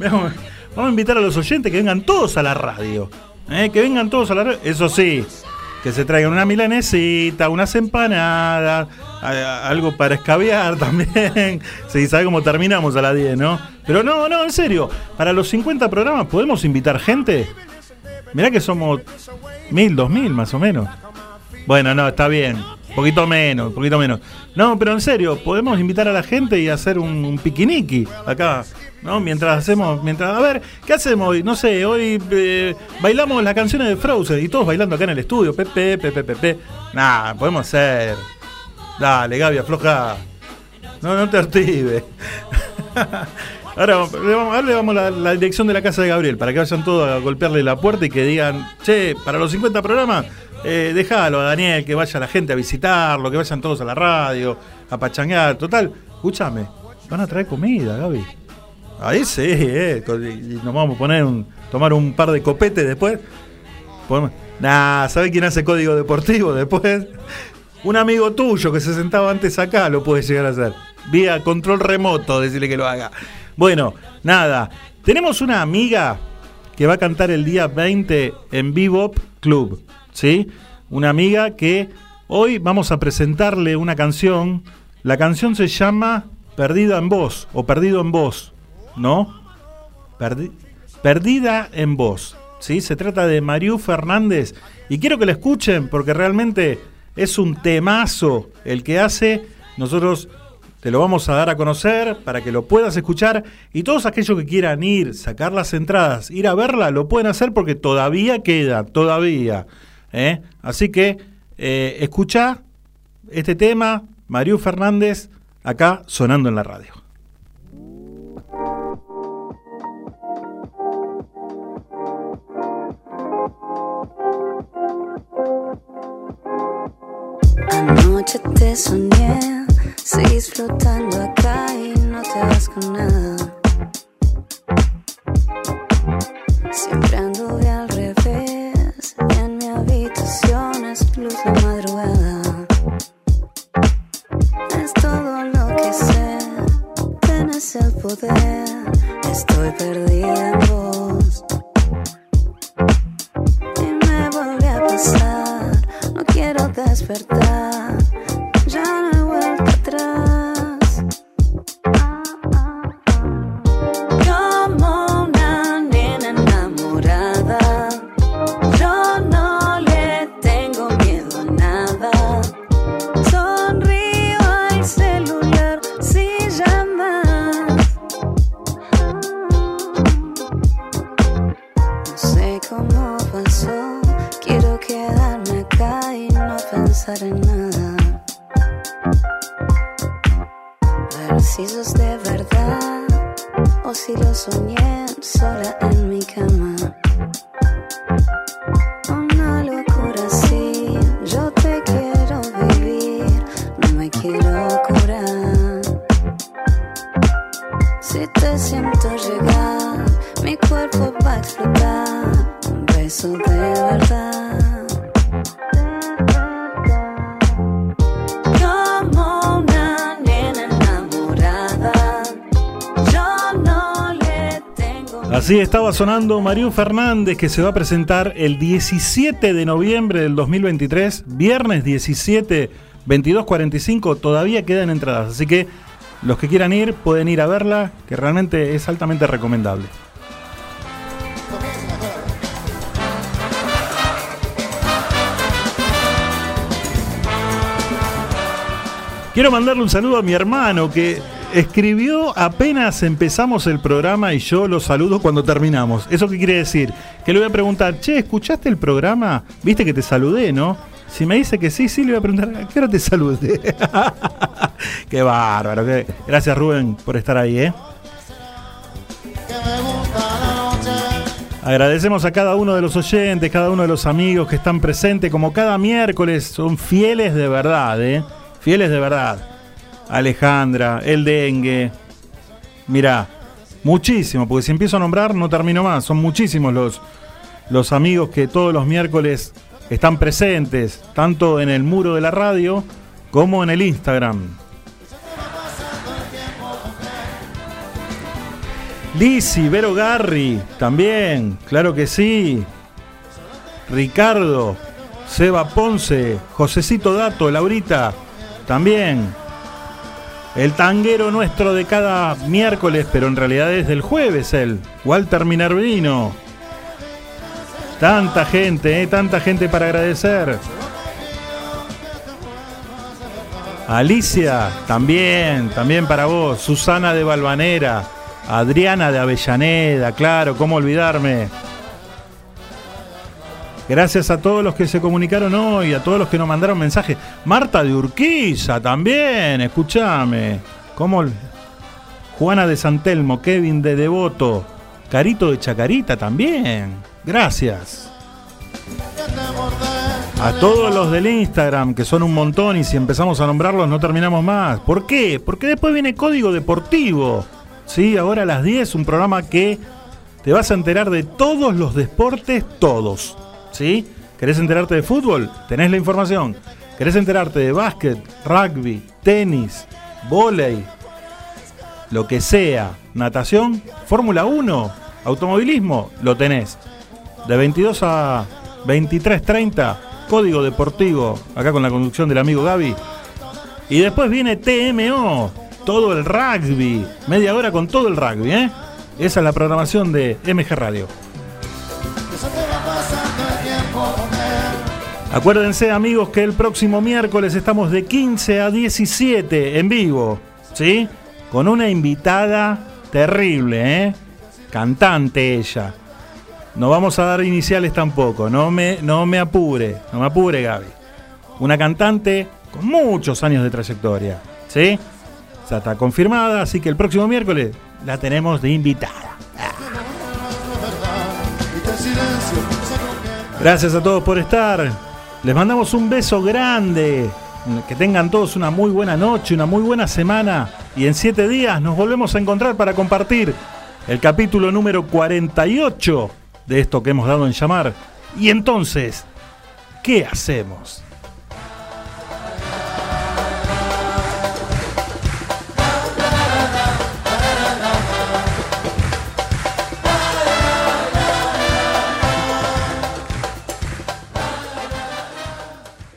Vamos a invitar a los oyentes que vengan todos a la radio. ¿eh? Que vengan todos a la radio. Eso sí, que se traigan una milanesita, unas empanadas, algo para escabear también. Sí, sabe cómo terminamos a las 10, ¿no? Pero no, no, en serio, para los 50 programas podemos invitar gente. Mirá que somos mil, dos mil más o menos. Bueno, no, está bien. Poquito menos, poquito menos. No, pero en serio, podemos invitar a la gente y hacer un, un piquiniqui acá, ¿no? Mientras hacemos, mientras, a ver, ¿qué hacemos hoy? No sé, hoy eh, bailamos las canciones de Frozen y todos bailando acá en el estudio, pepe, pepe, pepe. Nah, podemos hacer. Dale, Gaby, afloja. No, no te artives. Ahora le vamos, ahora le damos la, dirección de la casa de Gabriel para que vayan todos a golpearle la puerta y que digan, che, para los 50 programas, eh, déjalo a Daniel, que vaya la gente a visitarlo, que vayan todos a la radio, a pachanguear. Total, escúchame, van a traer comida, Gaby. Ahí sí, eh, y nos vamos a poner un, tomar un par de copetes después. Nah, ¿sabe quién hace código deportivo después? Un amigo tuyo que se sentaba antes acá lo puede llegar a hacer. Vía control remoto, decirle que lo haga. Bueno, nada. Tenemos una amiga que va a cantar el día 20 en Bebop Club. ¿Sí? Una amiga que hoy vamos a presentarle una canción. La canción se llama Perdida en Voz o Perdido en Voz. ¿No? Perdi- Perdida en Voz. ¿sí? Se trata de Mariú Fernández. Y quiero que la escuchen porque realmente es un temazo el que hace. Nosotros te lo vamos a dar a conocer para que lo puedas escuchar. Y todos aquellos que quieran ir, sacar las entradas, ir a verla, lo pueden hacer porque todavía queda, todavía. ¿eh? Así que eh, escucha este tema, Mariú Fernández, acá sonando en la radio.
Anoche te soñé, seguís flotando acá y no te vas con nada. Siempre anduve al revés y en mi habitación es luz de madrugada. Es todo lo que sé, tienes el poder, estoy perdida en vos. Y me volví a pasar, no quiero despertar, Así
estaba sonando Mario Fernández que se va a presentar el 17 de noviembre del 2023, viernes 17, 22.45, todavía quedan entradas, así que los que quieran ir pueden ir a verla, que realmente es altamente recomendable. Quiero mandarle un saludo a mi hermano que escribió apenas empezamos el programa y yo lo saludo cuando terminamos. ¿Eso qué quiere decir? Que le voy a preguntar, che, ¿escuchaste el programa? Viste que te saludé, ¿no? Si me dice que sí, sí, le voy a preguntar, ¿a qué hora te saludé? qué bárbaro. Gracias Rubén por estar ahí, ¿eh? Agradecemos a cada uno de los oyentes, cada uno de los amigos que están presentes, como cada miércoles, son fieles de verdad, ¿eh? Fieles de verdad. Alejandra, el dengue. Mirá, muchísimo, porque si empiezo a nombrar no termino más. Son muchísimos los, los amigos que todos los miércoles están presentes, tanto en el muro de la radio como en el Instagram. Lisi, Vero Garri, también, claro que sí. Ricardo, Seba Ponce, Josecito Dato, Laurita, también. El tanguero nuestro de cada miércoles, pero en realidad es del jueves él, Walter Minervino. Tanta gente, eh, tanta gente para agradecer. Alicia, también, también para vos. Susana de Balvanera, Adriana de Avellaneda, claro, cómo olvidarme. Gracias a todos los que se comunicaron hoy, a todos los que nos mandaron mensajes. Marta de Urquiza también, escúchame. ¿Cómo? Juana de Santelmo, Kevin de Devoto, Carito de Chacarita también. Gracias. A todos los del Instagram, que son un montón, y si empezamos a nombrarlos no terminamos más. ¿Por qué? Porque después viene Código Deportivo. Sí, ahora a las 10, un programa que te vas a enterar de todos los deportes, todos. ¿Sí? ¿Querés enterarte de fútbol? Tenés la información. ¿Querés enterarte de básquet, rugby, tenis, vóley, lo que sea, natación, Fórmula 1, automovilismo? Lo tenés. De 22 a 23.30, Código Deportivo, acá con la conducción del amigo Gaby. Y después viene TMO, todo el rugby, media hora con todo el rugby, ¿eh? Esa es la programación de MG Radio. Acuérdense amigos que el próximo miércoles estamos de 15 a 17 en vivo, ¿sí? Con una invitada terrible, ¿eh? Cantante ella. No vamos a dar iniciales tampoco, no me, no me apure, no me apure Gaby. Una cantante con muchos años de trayectoria, ¿sí? Ya está confirmada, así que el próximo miércoles la tenemos de invitada. Gracias a todos por estar. Les mandamos un beso grande. Que tengan todos una muy buena noche, una muy buena semana. Y en siete días nos volvemos a encontrar para compartir el capítulo número 48 de esto que hemos dado en llamar. Y entonces, ¿qué hacemos?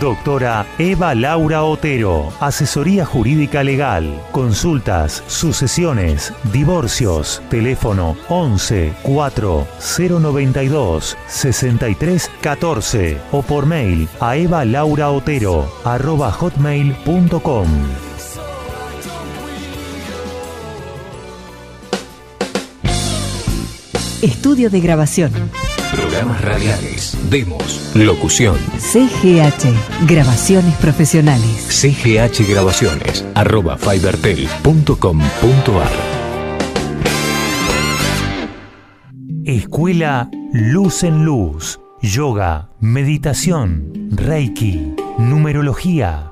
Doctora Eva Laura Otero, asesoría jurídica legal, consultas, sucesiones, divorcios, teléfono 11 4 092 63 14 o por mail a evalauraotero arroba hotmail.com.
Estudio de grabación.
Programas radiales, demos, locución.
CGH, grabaciones profesionales.
CGH Grabaciones, arroba fibertel.com.ar.
Escuela Luz en Luz. Yoga, meditación, Reiki, numerología,